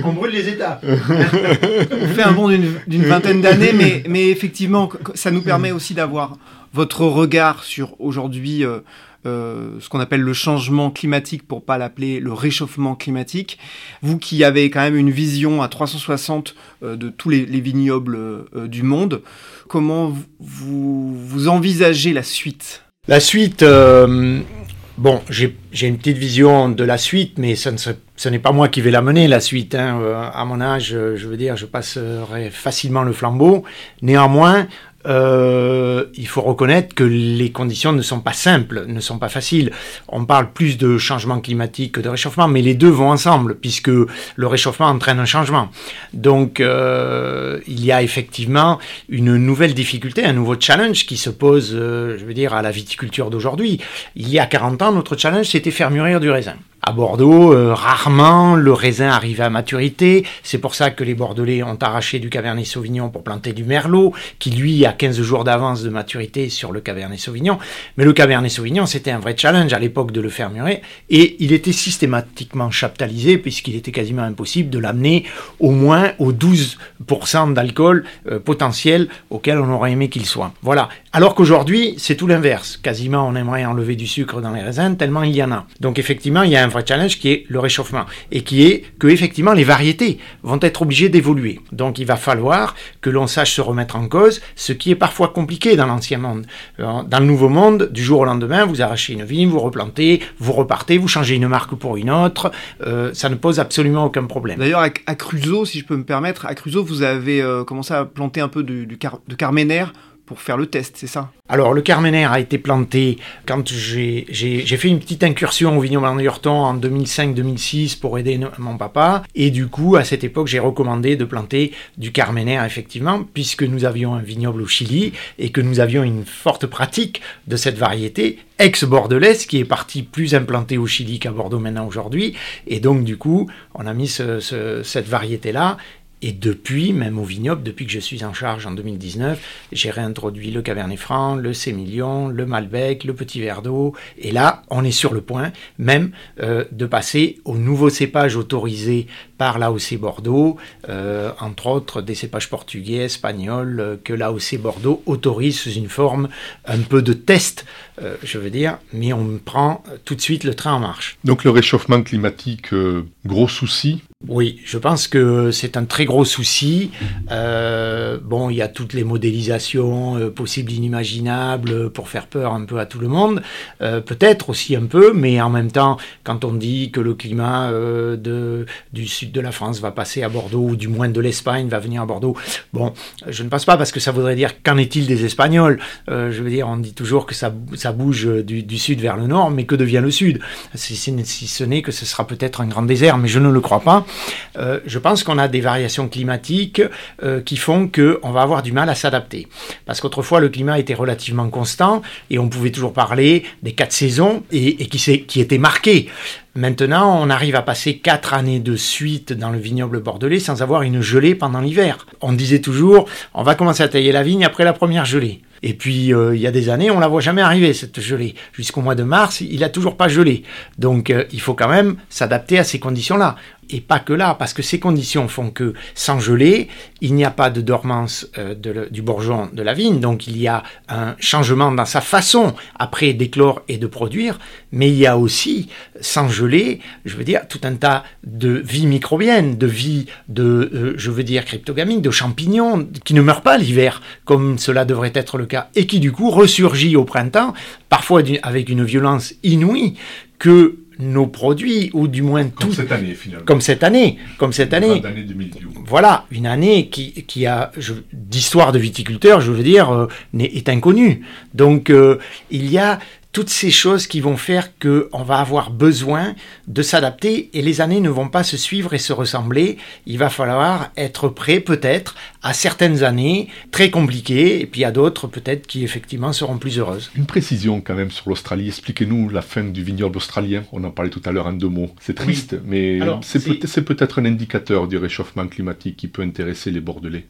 on brûle les étapes. on fait un bond d'une vingtaine d'années, mais, mais effectivement, ça nous permet aussi d'avoir votre regard sur aujourd'hui euh, euh, ce qu'on appelle le changement climatique pour pas l'appeler le réchauffement climatique. Vous qui avez quand même une vision à 360 euh, de tous les, vignobles du monde, comment vous, vous envisagez la suite? La suite, bon, j'ai une petite vision de la suite, mais ça ne ce n'est pas moi qui vais la mener, la suite. Hein. À mon âge, je veux dire, je passerai facilement le flambeau. Néanmoins, euh, il faut reconnaître que les conditions ne sont pas simples, ne sont pas faciles. On parle plus de changement climatique que de réchauffement, mais les deux vont ensemble, puisque le réchauffement entraîne un changement. Donc, euh, il y a effectivement une nouvelle difficulté, un nouveau challenge qui se pose, euh, je veux dire, à la viticulture d'aujourd'hui. Il y a 40 ans, notre challenge, c'était faire mûrir du raisin à Bordeaux, euh, rarement le raisin arrive à maturité. C'est pour ça que les Bordelais ont arraché du Cabernet Sauvignon pour planter du Merlot, qui lui a 15 jours d'avance de maturité sur le Cabernet Sauvignon. Mais le Cabernet Sauvignon, c'était un vrai challenge à l'époque de le faire et il était systématiquement chaptalisé, puisqu'il était quasiment impossible de l'amener au moins aux 12% d'alcool euh, potentiel auquel on aurait aimé qu'il soit. Voilà. Alors qu'aujourd'hui, c'est tout l'inverse. Quasiment, on aimerait enlever du sucre dans les raisins, tellement il y en a. Donc effectivement, il y a un vrai challenge qui est le réchauffement et qui est que effectivement les variétés vont être obligées d'évoluer. Donc il va falloir que l'on sache se remettre en cause, ce qui est parfois compliqué dans l'ancien monde. Euh, dans le nouveau monde, du jour au lendemain, vous arrachez une vigne, vous replantez, vous repartez, vous changez une marque pour une autre, euh, ça ne pose absolument aucun problème. D'ailleurs, à, Cruzo, si je peux me permettre, à Cruzo, vous avez euh, commencé à planter un peu de, de carménaire pour faire le test, c'est ça Alors, le Carmener a été planté quand j'ai fait une petite incursion au vignoble en en 2005-2006 pour aider mon papa. Et du coup, à cette époque, j'ai recommandé de planter du Carmener, effectivement, puisque nous avions un vignoble au Chili et que nous avions une forte pratique de cette variété ex-bordelaise qui est partie plus implantée au Chili qu'à Bordeaux maintenant aujourd'hui. Et donc, du coup, on a mis cette variété-là et depuis, même au vignoble, depuis que je suis en charge en 2019, j'ai réintroduit le Cabernet Franc, le Sémillon, le Malbec, le Petit Verre d'eau. Et là, on est sur le point même euh, de passer aux nouveaux cépages autorisés par l'AOC Bordeaux, euh, entre autres des cépages portugais, espagnols, euh, que l'AOC Bordeaux autorise sous une forme un peu de test, je veux dire, mais on prend tout de suite le train en marche. Donc le réchauffement climatique, gros souci? Oui, je pense que c'est un très gros souci. Euh, bon, il y a toutes les modélisations euh, possibles, inimaginables, pour faire peur un peu à tout le monde. Euh, peut-être aussi un peu, mais en même temps, quand on dit que le climat de, du sud de la France va passer à Bordeaux, ou du moins de l'Espagne va venir à Bordeaux. Bon, je ne pense pas parce que ça voudrait dire qu'en est-il des Espagnols? Euh, Je veux dire, on dit toujours que ça, ça bouge du, sud vers le nord, mais que devient le sud? Si, ce n'est que ce sera peut-être un grand désert, mais je ne le crois pas. Euh, je pense qu'on a des variations climatiques euh, qui font qu'on va avoir du mal à s'adapter. Parce qu'autrefois, le climat était relativement constant et on pouvait toujours parler des quatre saisons et, qui étaient marquées. Maintenant, on arrive à passer quatre années de suite dans le vignoble bordelais sans avoir une gelée pendant l'hiver. On disait toujours, on va commencer à tailler la vigne après la première gelée. Et puis, euh, il y a des années, on la voit jamais arriver, cette gelée. Jusqu'au mois de mars, il a toujours pas gelé. Donc, euh, il faut quand même s'adapter à ces conditions-là. Et pas que là, parce que ces conditions font que, sans gelée, il n'y a pas de dormance euh, du bourgeon de la vigne. Donc, il y a un changement dans sa façon, après, d'éclore et de produire. Mais il y a aussi, sans gelée, je veux dire, tout un tas de vie microbienne, de vie de, je veux dire, cryptogamique, de champignons, qui ne meurent pas l'hiver, comme cela devrait être le cas et qui du coup ressurgit au printemps, parfois avec une violence inouïe, que nos produits, ou du moins comme cette année finalement. Comme cette année, comme cette année. Voilà, une année qui, qui a, d'histoire de viticulteur, je veux dire, euh, est, inconnue. Donc euh, il y a toutes ces choses qui vont faire qu'on va avoir besoin de s'adapter et les années ne vont pas se suivre et se ressembler. Il va falloir être prêt peut-être à certaines années très compliquées et puis à d'autres peut-être qui effectivement seront plus heureuses. Une précision quand même sur l'Australie. Expliquez-nous la fin du vignoble australien. On en parlait tout à l'heure en deux mots. C'est triste, mais c'est peut-être un indicateur du réchauffement climatique qui peut intéresser les Bordelais.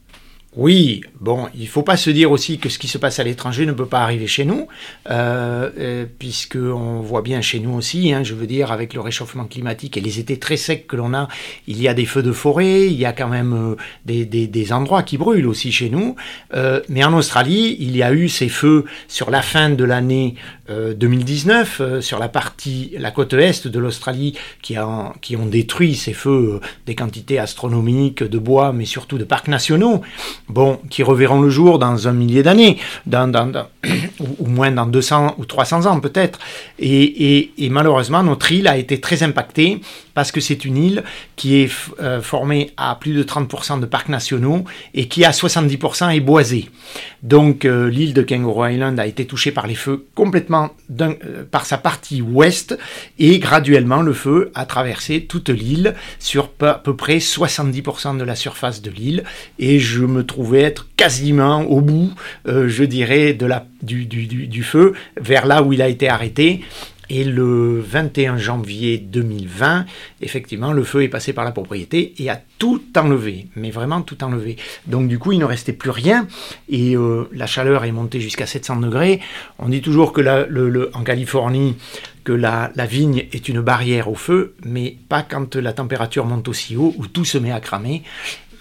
Oui, bon, il ne faut pas se dire aussi que ce qui se passe à l'étranger ne peut pas arriver chez nous, euh, euh, puisqu'on voit bien chez nous aussi, hein, je veux dire, avec le réchauffement climatique et les étés très secs que l'on a, il y a des feux de forêt, il y a quand même euh, des, des, endroits qui brûlent aussi chez nous. mais en Australie, il y a eu ces feux sur la fin de l'année 2019, sur la partie, la côte est de l'Australie, qui, ont détruit ces feux des quantités astronomiques de bois, mais surtout de parcs nationaux bon, qui reverront le jour dans un millier d'années, dans, (coughs) ou, moins dans 200 ou 300 ans peut-être. Et, malheureusement, notre île a été très impactée parce que c'est une île qui est euh, formée à plus de 30% de parcs nationaux et qui à 70% est boisée. Donc euh, l'île de Kangaroo Island a été touchée par les feux complètement euh, par sa partie ouest et graduellement le feu a traversé toute l'île sur à peu près 70% de la surface de l'île et je me trouvais être quasiment au bout, je dirais, de la, du, feu, vers là où il a été arrêté. Et le 21 janvier 2020, effectivement, le feu est passé par la propriété et a tout enlevé, mais vraiment tout enlevé. Donc du coup, il ne restait plus rien et euh, la chaleur est montée jusqu'à 700 degrés. On dit toujours que en Californie, que la, la, vigne est une barrière au feu, mais pas quand la température monte aussi haut où tout se met à cramer.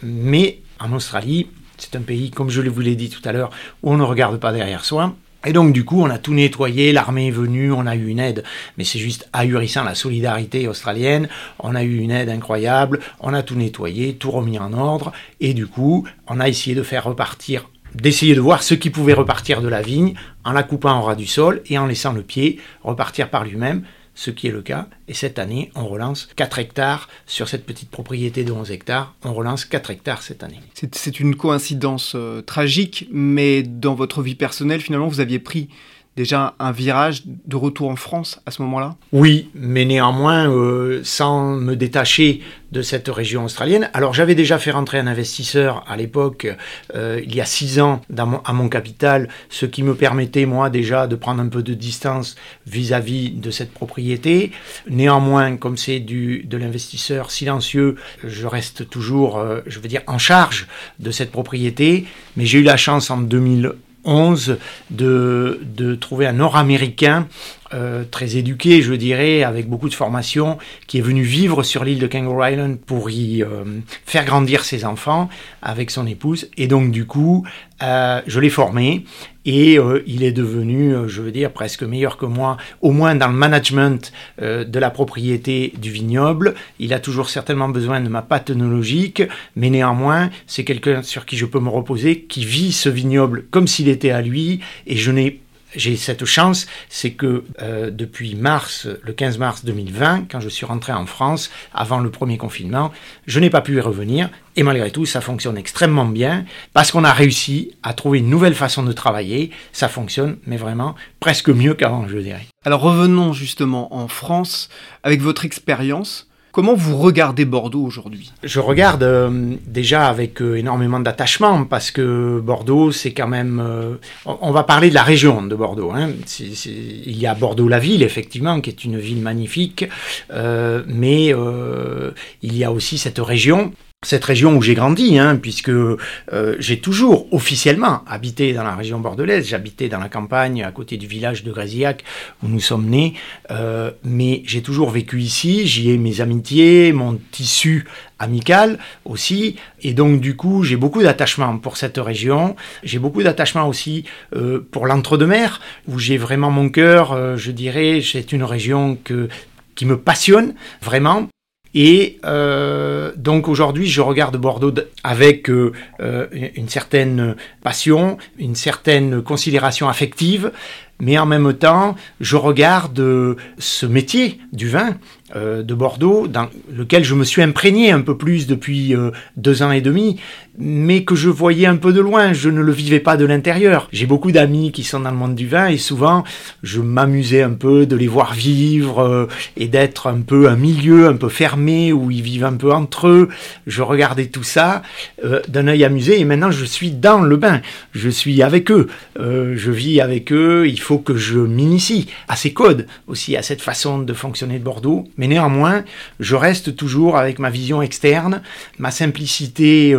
Mais en Australie, c'est un pays, comme je vous l'ai dit tout à l'heure, où on ne regarde pas derrière soi. Et donc du coup, on a tout nettoyé, l'armée est venue, on a eu une aide, mais c'est juste ahurissant la solidarité australienne, on a eu une aide incroyable, on a tout nettoyé, tout remis en ordre, et du coup, on a essayé de faire repartir, d'essayer de voir ce qui pouvait repartir de la vigne en la coupant en ras du sol et en laissant le pied repartir par lui-même ce qui est le cas. Et cette année, on relance 4 hectares sur cette petite propriété de 11 hectares. On relance 4 hectares cette année. C'est une coïncidence euh, tragique, mais dans votre vie personnelle, finalement, vous aviez pris déjà un virage de retour en France à ce moment-là? Oui, mais néanmoins, euh, sans me détacher de cette région australienne. Alors j'avais déjà fait rentrer un investisseur à l'époque, euh, il y a six ans, à mon capital, ce qui me permettait moi déjà de prendre un peu de distance vis-à-vis de cette propriété. Néanmoins, comme c'est du de l'investisseur silencieux, je reste toujours, euh, je veux dire, en charge de cette propriété. Mais j'ai eu la chance en 2000 11 de, de trouver un Nord-Américain euh, très éduqué, je dirais, avec beaucoup de formation, qui est venu vivre sur l'île de Kangaroo Island pour y euh, faire grandir ses enfants avec son épouse. Et donc, du coup, euh, je l'ai formé et il est devenu, je veux dire, presque meilleur que moi, au moins dans le management de la propriété du vignoble. Il a toujours certainement besoin de ma pathologique, mais néanmoins, c'est quelqu'un sur qui je peux me reposer, qui vit ce vignoble comme s'il était à lui, et je n'ai j'ai cette chance, c'est que euh, depuis mars, le 15 mars 2020, quand je suis rentré en France, avant le premier confinement, je n'ai pas pu y revenir. Et malgré tout, ça fonctionne extrêmement bien parce qu'on a réussi à trouver une nouvelle façon de travailler. Ça fonctionne, mais vraiment presque mieux qu'avant, je dirais. Alors revenons justement en France avec votre expérience. Comment vous regardez Bordeaux aujourd'hui? Je regarde euh, déjà avec euh, énormément d'attachement parce que Bordeaux, c'est quand même... Euh, on va parler de la région de Bordeaux. Hein. il y a Bordeaux-la ville, effectivement, qui est une ville magnifique, mais il y a aussi cette région cette région où j'ai grandi, hein, puisque euh, j'ai toujours officiellement habité dans la région bordelaise. J'habitais dans la campagne à côté du village de Grézillac où nous sommes nés, euh, mais j'ai toujours vécu ici. J'y ai mes amitiés, mon tissu amical aussi, et donc du coup j'ai beaucoup d'attachement pour cette région. J'ai beaucoup d'attachement aussi euh, pour l'entre-deux-mer où j'ai vraiment mon cœur. je dirais, c'est une région que qui me passionne vraiment et euh, donc aujourd'hui, je regarde Bordeaux avec euh, euh, une certaine passion, une certaine considération affective, mais en même temps, je regarde ce métier du vin de Bordeaux, dans lequel je me suis imprégné un peu plus depuis deux ans et demi, mais que je voyais un peu de loin, je ne le vivais pas de l'intérieur. J'ai beaucoup d'amis qui sont dans le monde du vin et souvent je m'amusais un peu de les voir vivre euh, et d'être un peu un milieu un peu fermé où ils vivent un peu entre eux. Je regardais tout ça euh, d'un œil amusé et maintenant je suis dans le bain, je suis avec eux, euh, je vis avec eux, il faut que je m'initie à ces codes aussi, à cette façon de fonctionner de Bordeaux, néanmoins je reste toujours avec ma vision externe, ma simplicité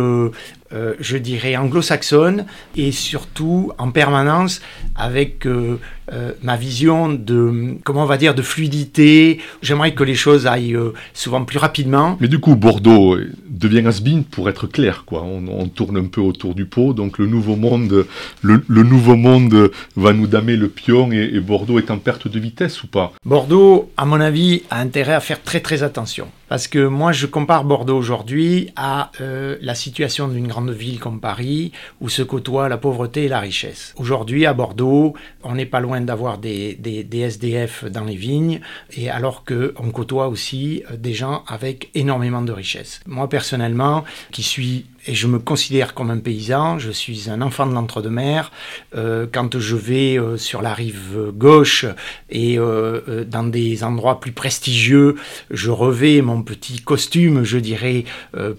euh, je dirais, anglo-saxonne et surtout en permanence avec euh, euh, ma vision de, comment on va dire, de fluidité. J'aimerais que les choses aillent souvent plus rapidement. Mais du coup, Bordeaux devient has pour être clair, quoi. On, tourne un peu autour du pot, donc le nouveau monde, le, nouveau monde va nous damer le pion et, et Bordeaux est en perte de vitesse ou pas? Bordeaux, à mon avis, a intérêt à faire très très attention. Parce que moi, je compare Bordeaux aujourd'hui à euh, la situation d'une grande ville comme Paris, où se côtoient la pauvreté et la richesse. Aujourd'hui, à Bordeaux, on n'est pas loin d'avoir des, SDF dans les vignes, et alors qu'on côtoie aussi euh, des gens avec énormément de richesse. Moi, personnellement, qui suis et je me considère comme un paysan, je suis un enfant de l'entre-deux-mer. Euh, quand je vais euh, sur la rive gauche et dans des endroits plus prestigieux, je revais mon petit costume, je dirais,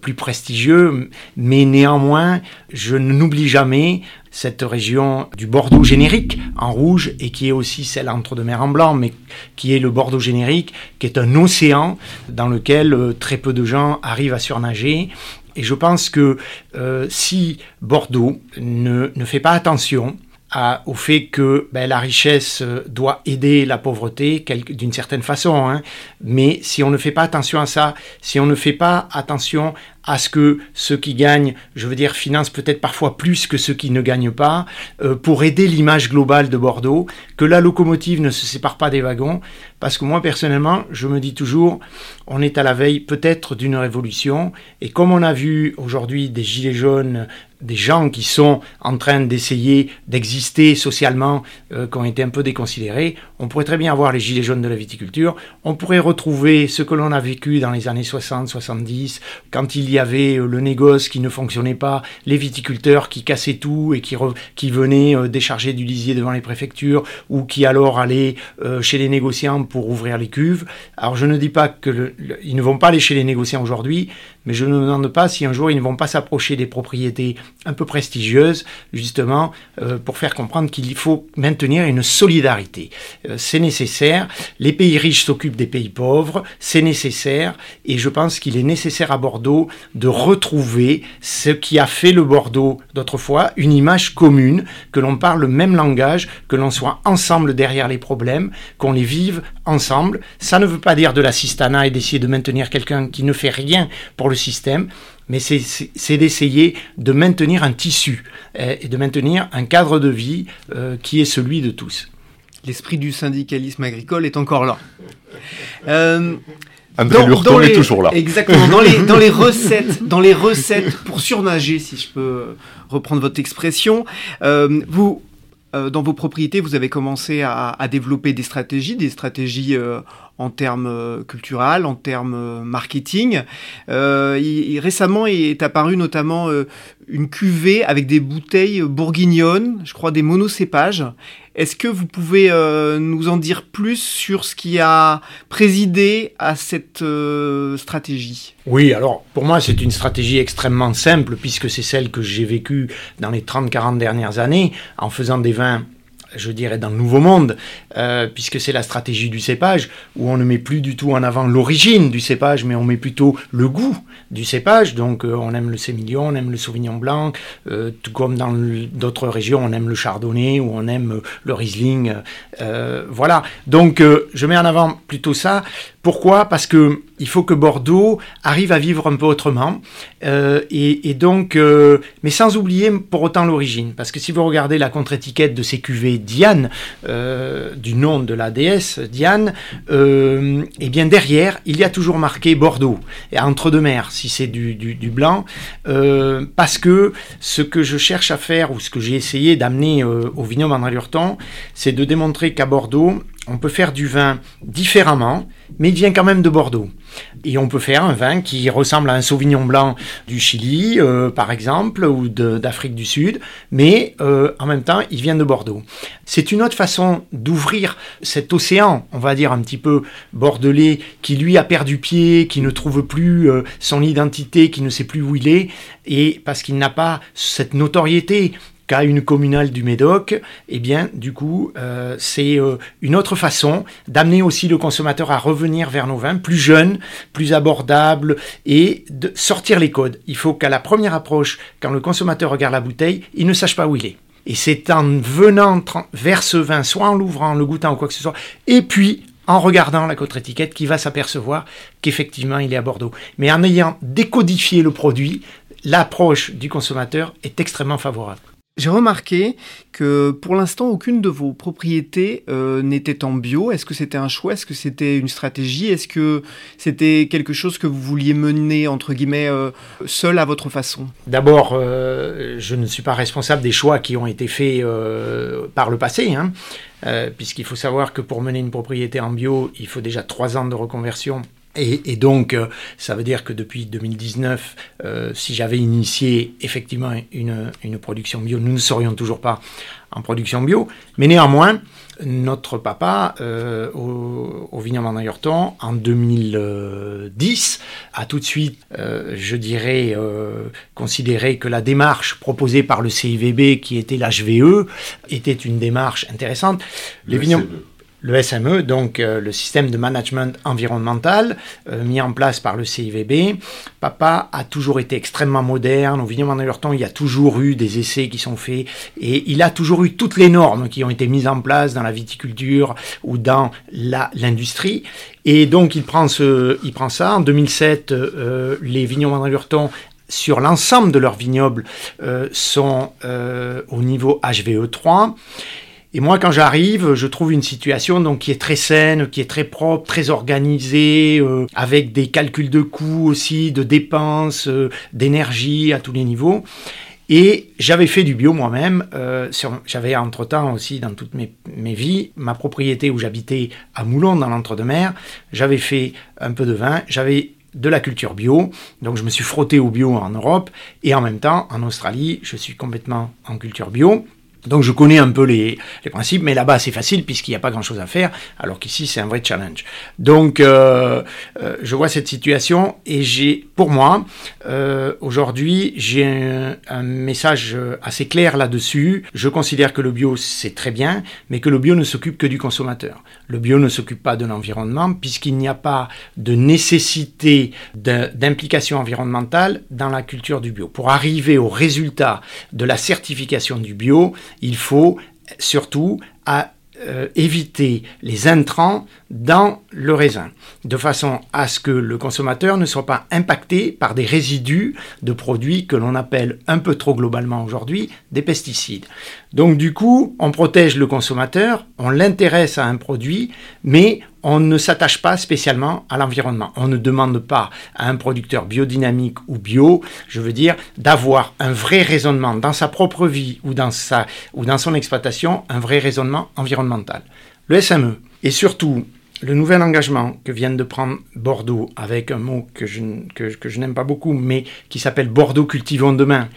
plus prestigieux, mais néanmoins, je n'oublie jamais cette région du Bordeaux générique en rouge et qui est aussi celle entre-deux-mer en blanc, mais qui est le Bordeaux générique, qui est un océan dans lequel très peu de gens arrivent à surnager. Et je pense que euh, si Bordeaux ne, ne, fait pas attention au fait que ben, la richesse euh, doit aider la pauvreté d'une certaine façon, hein, mais si on ne fait pas attention à ça, si on ne fait pas attention à ce que ceux qui gagnent, je veux dire, financent peut-être parfois plus que ceux qui ne gagnent pas, euh, pour aider l'image globale de Bordeaux, que la locomotive ne se sépare pas des wagons, parce que moi personnellement, je me dis toujours, on est à la veille peut-être d'une révolution, et comme on a vu aujourd'hui des gilets jaunes des gens qui sont en train d'essayer d'exister socialement, euh, qui ont été un peu déconsidérés. On pourrait très bien avoir les gilets jaunes de la viticulture. On pourrait retrouver ce que l'on a vécu dans les années 60, 70, quand il y y avait euh, le négoce qui ne fonctionnait pas, les viticulteurs qui cassaient tout et qui, venaient euh, décharger du lisier devant les préfectures ou qui alors allaient euh, chez les négociants pour ouvrir les cuves. Alors je ne dis pas qu'ils ne vont pas aller chez les négociants aujourd'hui, mais je ne me demande pas si un jour ils ne vont pas s'approcher des propriétés un peu prestigieuses, justement, pour faire comprendre qu'il faut maintenir une solidarité. c'est nécessaire. Les pays riches s'occupent des pays pauvres, c'est nécessaire, et je pense qu'il est nécessaire à Bordeaux de retrouver ce qui a fait le Bordeaux d'autrefois, une image commune, que l'on parle le même langage, que l'on soit ensemble derrière les problèmes, qu'on les vive ensemble. Ça ne veut pas dire de l'assistanat et d'essayer de maintenir quelqu'un qui ne fait rien pour le système, mais c'est d'essayer de maintenir un tissu euh, et de maintenir un cadre de vie euh, qui est celui de tous. L'esprit du syndicalisme agricole est encore là. Euh, André dans, est toujours là. Exactement. Dans les, dans les (laughs) recettes, dans les recettes pour surnager, si je peux reprendre votre expression, euh, vous dans vos propriétés, vous avez commencé à, développer des stratégies, des stratégies en termes culturels, en termes marketing. récemment est apparu notamment une cuvée avec des bouteilles bourguignonnes, je crois des monocépages. Est-ce que vous pouvez euh, nous en dire plus sur ce qui a présidé à cette euh, stratégie? Oui, alors pour moi c'est une stratégie extrêmement simple puisque c'est celle que j'ai vécue dans les 30-40 dernières années en faisant des vins je dirais, dans le nouveau monde, euh, puisque c'est la stratégie du cépage, où on ne met plus du tout en avant l'origine du cépage, mais on met plutôt le goût du cépage. Donc euh, on aime le sémillon, on aime le sauvignon blanc, euh, tout comme dans d'autres régions, on aime le chardonnay ou on aime le riesling. voilà. Donc je mets en avant plutôt ça. Pourquoi? Parce que il faut que Bordeaux arrive à vivre un peu autrement, euh, et, donc, euh, mais sans oublier pour autant l'origine. Parce que si vous regardez la contre-étiquette de ces cuvées Diane, euh, du nom de la déesse Diane, et bien derrière, il y a toujours marqué Bordeaux, et entre deux mers, si c'est du, du, blanc, parce que ce que je cherche à faire, ou ce que j'ai essayé d'amener au vignoble André Lurton, c'est de démontrer qu'à Bordeaux, on peut faire du vin différemment, mais il vient quand même de Bordeaux. Et on peut faire un vin qui ressemble à un Sauvignon blanc du Chili, euh, par exemple, ou d'Afrique du Sud, mais euh, en même temps, il vient de Bordeaux. C'est une autre façon d'ouvrir cet océan, on va dire un petit peu bordelais, qui lui a perdu pied, qui ne trouve plus euh, son identité, qui ne sait plus où il est, et parce qu'il n'a pas cette notoriété qu'à une communale du Médoc, eh bien, du coup, euh, c'est euh, une autre façon d'amener aussi le consommateur à revenir vers nos vins plus jeunes, plus abordables et de sortir les codes. Il faut qu'à la première approche, quand le consommateur regarde la bouteille, il ne sache pas où il est. Et c'est en venant vers ce vin, soit en l'ouvrant, le goûtant ou quoi que ce soit, et puis en regardant la contre-étiquette qu'il va s'apercevoir qu'effectivement il est à Bordeaux. Mais en ayant décodifié le produit, l'approche du consommateur est extrêmement favorable. J'ai remarqué que pour l'instant, aucune de vos propriétés euh, n'était en bio. Est-ce que c'était un choix? Est-ce que c'était une stratégie? Est-ce que c'était quelque chose que vous vouliez mener, entre guillemets, euh, seul à votre façon? D'abord, euh, je ne suis pas responsable des choix qui ont été faits par le passé. Hein, puisqu'il faut savoir que pour mener une propriété en bio, il faut déjà trois ans de reconversion et, donc, euh, ça veut dire que depuis 2019, euh, si j'avais initié effectivement une, une, production bio, nous ne serions toujours pas en production bio. Mais néanmoins, notre papa, euh, au, au vignoble en en 2010, a tout de suite, je dirais, considéré que la démarche proposée par le CIVB, qui était l'HVE, était une démarche intéressante. Les vignobles le SME, donc euh, le système de management environnemental euh, mis en place par le CIVB. Papa a toujours été extrêmement moderne. Au vignoble temps, il y a toujours eu des essais qui sont faits et il a toujours eu toutes les normes qui ont été mises en place dans la viticulture ou dans l'industrie. Et donc il prend, ça. En 2007, euh, les vignobles Lurton sur l'ensemble de leurs vignobles sont au niveau HVE3. Et moi, quand j'arrive, je trouve une situation donc qui est très saine, qui est très propre, très organisée, euh, avec des calculs de coûts aussi, de dépenses, euh, d'énergie à tous les niveaux. Et j'avais fait du bio moi-même. Euh, j'avais entre-temps aussi, dans toutes mes, mes vies, ma propriété où j'habitais à Moulon, dans l'entre-deux-mers. J'avais fait un peu de vin. J'avais de la culture bio. Donc je me suis frotté au bio en Europe. Et en même temps, en Australie, je suis complètement en culture bio. Donc je connais un peu les, principes, mais là-bas c'est facile puisqu'il n'y a pas grand-chose à faire, alors qu'ici c'est un vrai challenge. Donc euh, euh, je vois cette situation et j'ai, pour moi, euh, aujourd'hui j'ai un, message assez clair là-dessus. Je considère que le bio c'est très bien, mais que le bio ne s'occupe que du consommateur. Le bio ne s'occupe pas de l'environnement puisqu'il n'y a pas de nécessité d'implication environnementale dans la culture du bio. Pour arriver au résultat de la certification du bio, il faut surtout euh, éviter les intrants dans le raisin, de façon à ce que le consommateur ne soit pas impacté par des résidus de produits que l'on appelle un peu trop globalement aujourd'hui des pesticides. Donc du coup, on protège le consommateur, on l'intéresse à un produit, mais on ne s'attache pas spécialement à l'environnement. On ne demande pas à un producteur biodynamique ou bio, je veux dire, d'avoir un vrai raisonnement dans sa propre vie ou dans, sa, ou dans son exploitation, un vrai raisonnement environnemental. Le SME, et surtout le nouvel engagement que vient de prendre Bordeaux, avec un mot que je, que, je n'aime pas beaucoup, mais qui s'appelle Bordeaux cultivons demain,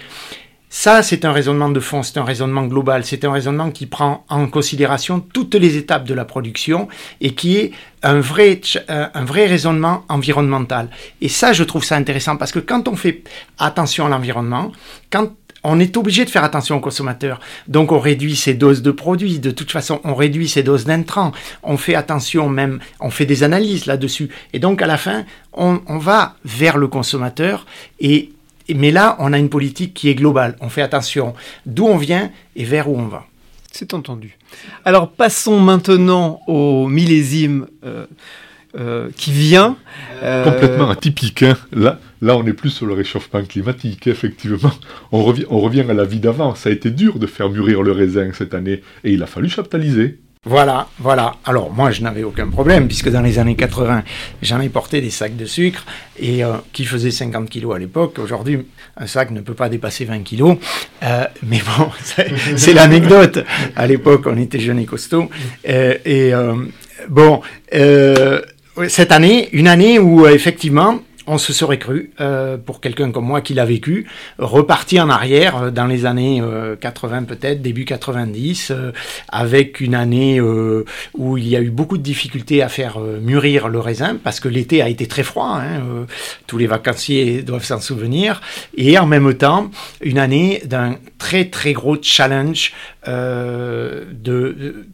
ça, c'est un raisonnement de fond, c'est un raisonnement global, c'est un raisonnement qui prend en considération toutes les étapes de la production et qui est un vrai, un vrai raisonnement environnemental. Et ça, je trouve ça intéressant parce que quand on fait attention à l'environnement, quand on est obligé de faire attention aux consommateurs. Donc on réduit ses doses de produits, de toute façon on réduit ses doses d'intrants, on fait attention même, on fait des analyses là-dessus. Et donc à la fin, on, on va vers le consommateur et mais là, on a une politique qui est globale. On fait attention d'où on vient et vers où on va. C'est entendu. Alors passons maintenant au millésime euh, euh, qui vient. Euh, Complètement atypique. Hein. Là, là, on n'est plus sur le réchauffement climatique, effectivement. On revient, à la vie d'avant. Ça a été dur de faire mûrir le raisin cette année et il a fallu chaptaliser. Voilà, voilà. Alors moi, je n'avais aucun problème, puisque dans les années 80, j'en ai porté des sacs de sucre, et euh, qui faisaient 50 kilos à l'époque. Aujourd'hui, un sac ne peut pas dépasser 20 kilos. Euh, mais bon, (laughs) c'est l'anecdote. À l'époque, on était jeunes et costauds. Euh, et bon, cette année, une année où effectivement, on se serait cru, euh, pour quelqu'un comme moi qui l'a vécu, reparti en arrière euh, dans les années 80 euh, peut-être, début 90, avec une année où il y a eu beaucoup de difficultés à faire mûrir le raisin, parce que l'été a été très froid, hein, tous les vacanciers doivent s'en souvenir, et en même temps, une année d'un très très gros challenge de de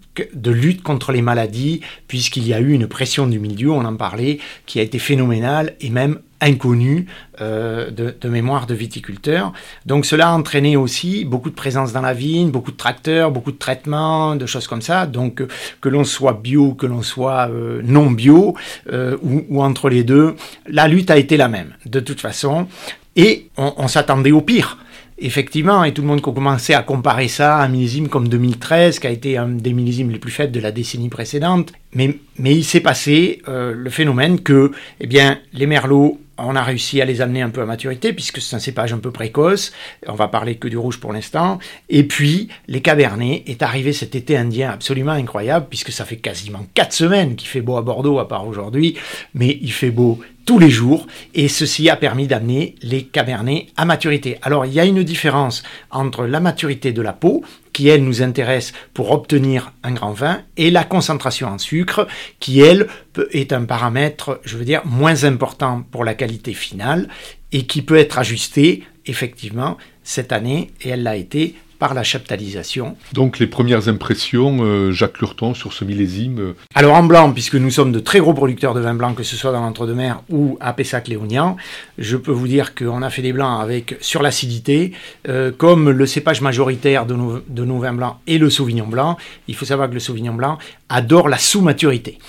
lutte contre les maladies, puisqu'il y a eu une pression du milieu, on en parlait, qui a été phénoménale et même inconnue euh, de, mémoire de viticulteurs. Donc cela a entraîné aussi beaucoup de présence dans la vigne, beaucoup de tracteurs, beaucoup de traitements, de choses comme ça. Donc que l'on soit bio, que l'on soit euh, non bio, euh, ou, entre les deux, la lutte a été la même, de toute façon. Et on s'attendait au pire effectivement, et tout le monde commençait à comparer ça à un millésime comme 2013, qui a été un des millésimes les plus faibles de la décennie précédente. Mais, il s'est passé euh, le phénomène que eh bien, les merlots, on a réussi à les amener un peu à maturité, puisque c'est un cépage un peu précoce. On va parler que du rouge pour l'instant. Et puis, les cabernets est arrivé cet été indien absolument incroyable, puisque ça fait quasiment quatre semaines qu'il fait beau à Bordeaux, à part aujourd'hui. Mais il fait beau tous les jours et ceci a permis d'amener les cabernets à maturité. Alors il y a une différence entre la maturité de la peau qui elle nous intéresse pour obtenir un grand vin et la concentration en sucre qui elle est un paramètre, je veux dire, moins important pour la qualité finale et qui peut être ajusté effectivement cette année et elle l'a été par la chaptalisation. Donc les premières impressions, euh, Jacques Lurton, sur ce millésime euh, Alors en blanc, puisque nous sommes de très gros producteurs de vin blanc, que ce soit dans l'entre-deux-mer ou à Pessac-Léognan, je peux vous dire qu'on a fait des blancs avec sur l'acidité, euh, comme le cépage majoritaire de nos, de nos vins blancs et le Sauvignon blanc. Il faut savoir que le Sauvignon blanc adore la sous-maturité.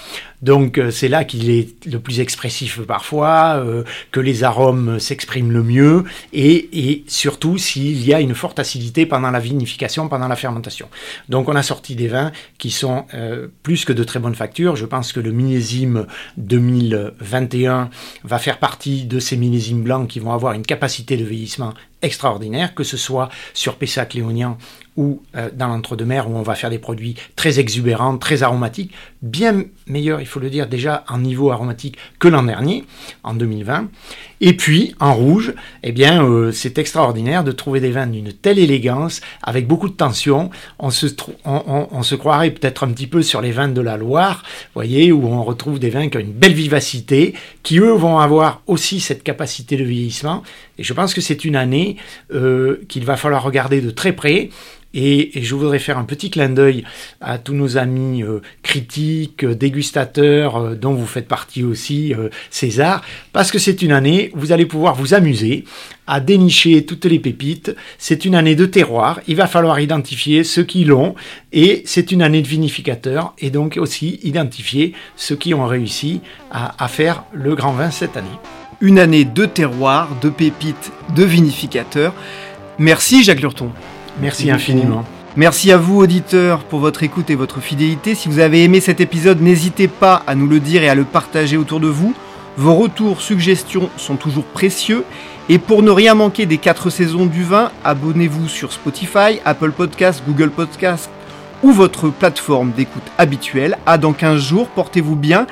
Donc euh, c'est là qu'il est le plus expressif parfois, euh, que les arômes s'expriment le mieux, et, surtout s'il y a une forte acidité pendant la vinification, pendant la fermentation. Donc on a sorti des vins qui sont euh, plus que de très bonnes factures. Je pense que le millésime 2021 va faire partie de ces millésimes blancs qui vont avoir une capacité de vieillissement extraordinaire, que ce soit sur Pessac-Léognan ou euh, dans l'entre-deux-mer où on va faire des produits très exubérants, très aromatiques, bien meilleurs, il faut le dire, déjà en niveau aromatique que l'an dernier, en 2020. Et puis, en rouge, eh bien, euh, c'est extraordinaire de trouver des vins d'une telle élégance, avec beaucoup de tension. On se, on, se croirait peut-être un petit peu sur les vins de la Loire, voyez, où on retrouve des vins qui ont une belle vivacité, qui eux vont avoir aussi cette capacité de vieillissement. Et je pense que c'est une année euh, qu'il va falloir regarder de très près Et, je voudrais faire un petit clin d'œil à tous nos amis euh, critiques, dégustateurs, euh, dont vous faites partie aussi, César, parce que c'est une année où vous allez pouvoir vous amuser à dénicher toutes les pépites. C'est une année de terroir. Il va falloir identifier ceux qui l'ont. Et c'est une année de vinificateur. Et donc aussi identifier ceux qui ont réussi à faire le grand vin cette année. Une année de terroir, de pépites, de vinificateurs. Merci Jacques Lurton. Merci infiniment. Merci à vous auditeurs pour votre écoute et votre fidélité. Si vous avez aimé cet épisode, n'hésitez pas à nous le dire et à le partager autour de vous. Vos retours, suggestions sont toujours précieux. Et pour ne rien manquer des 4 saisons du vin, abonnez-vous sur Spotify, Apple Podcasts, Google Podcasts ou votre plateforme d'écoute habituelle. À dans 15 jours, portez-vous bien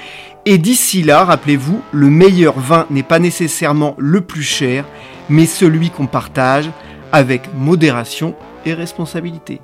et d'ici là, rappelez-vous, le meilleur vin n'est pas nécessairement le plus cher, mais celui qu'on partage avec modération et responsabilité.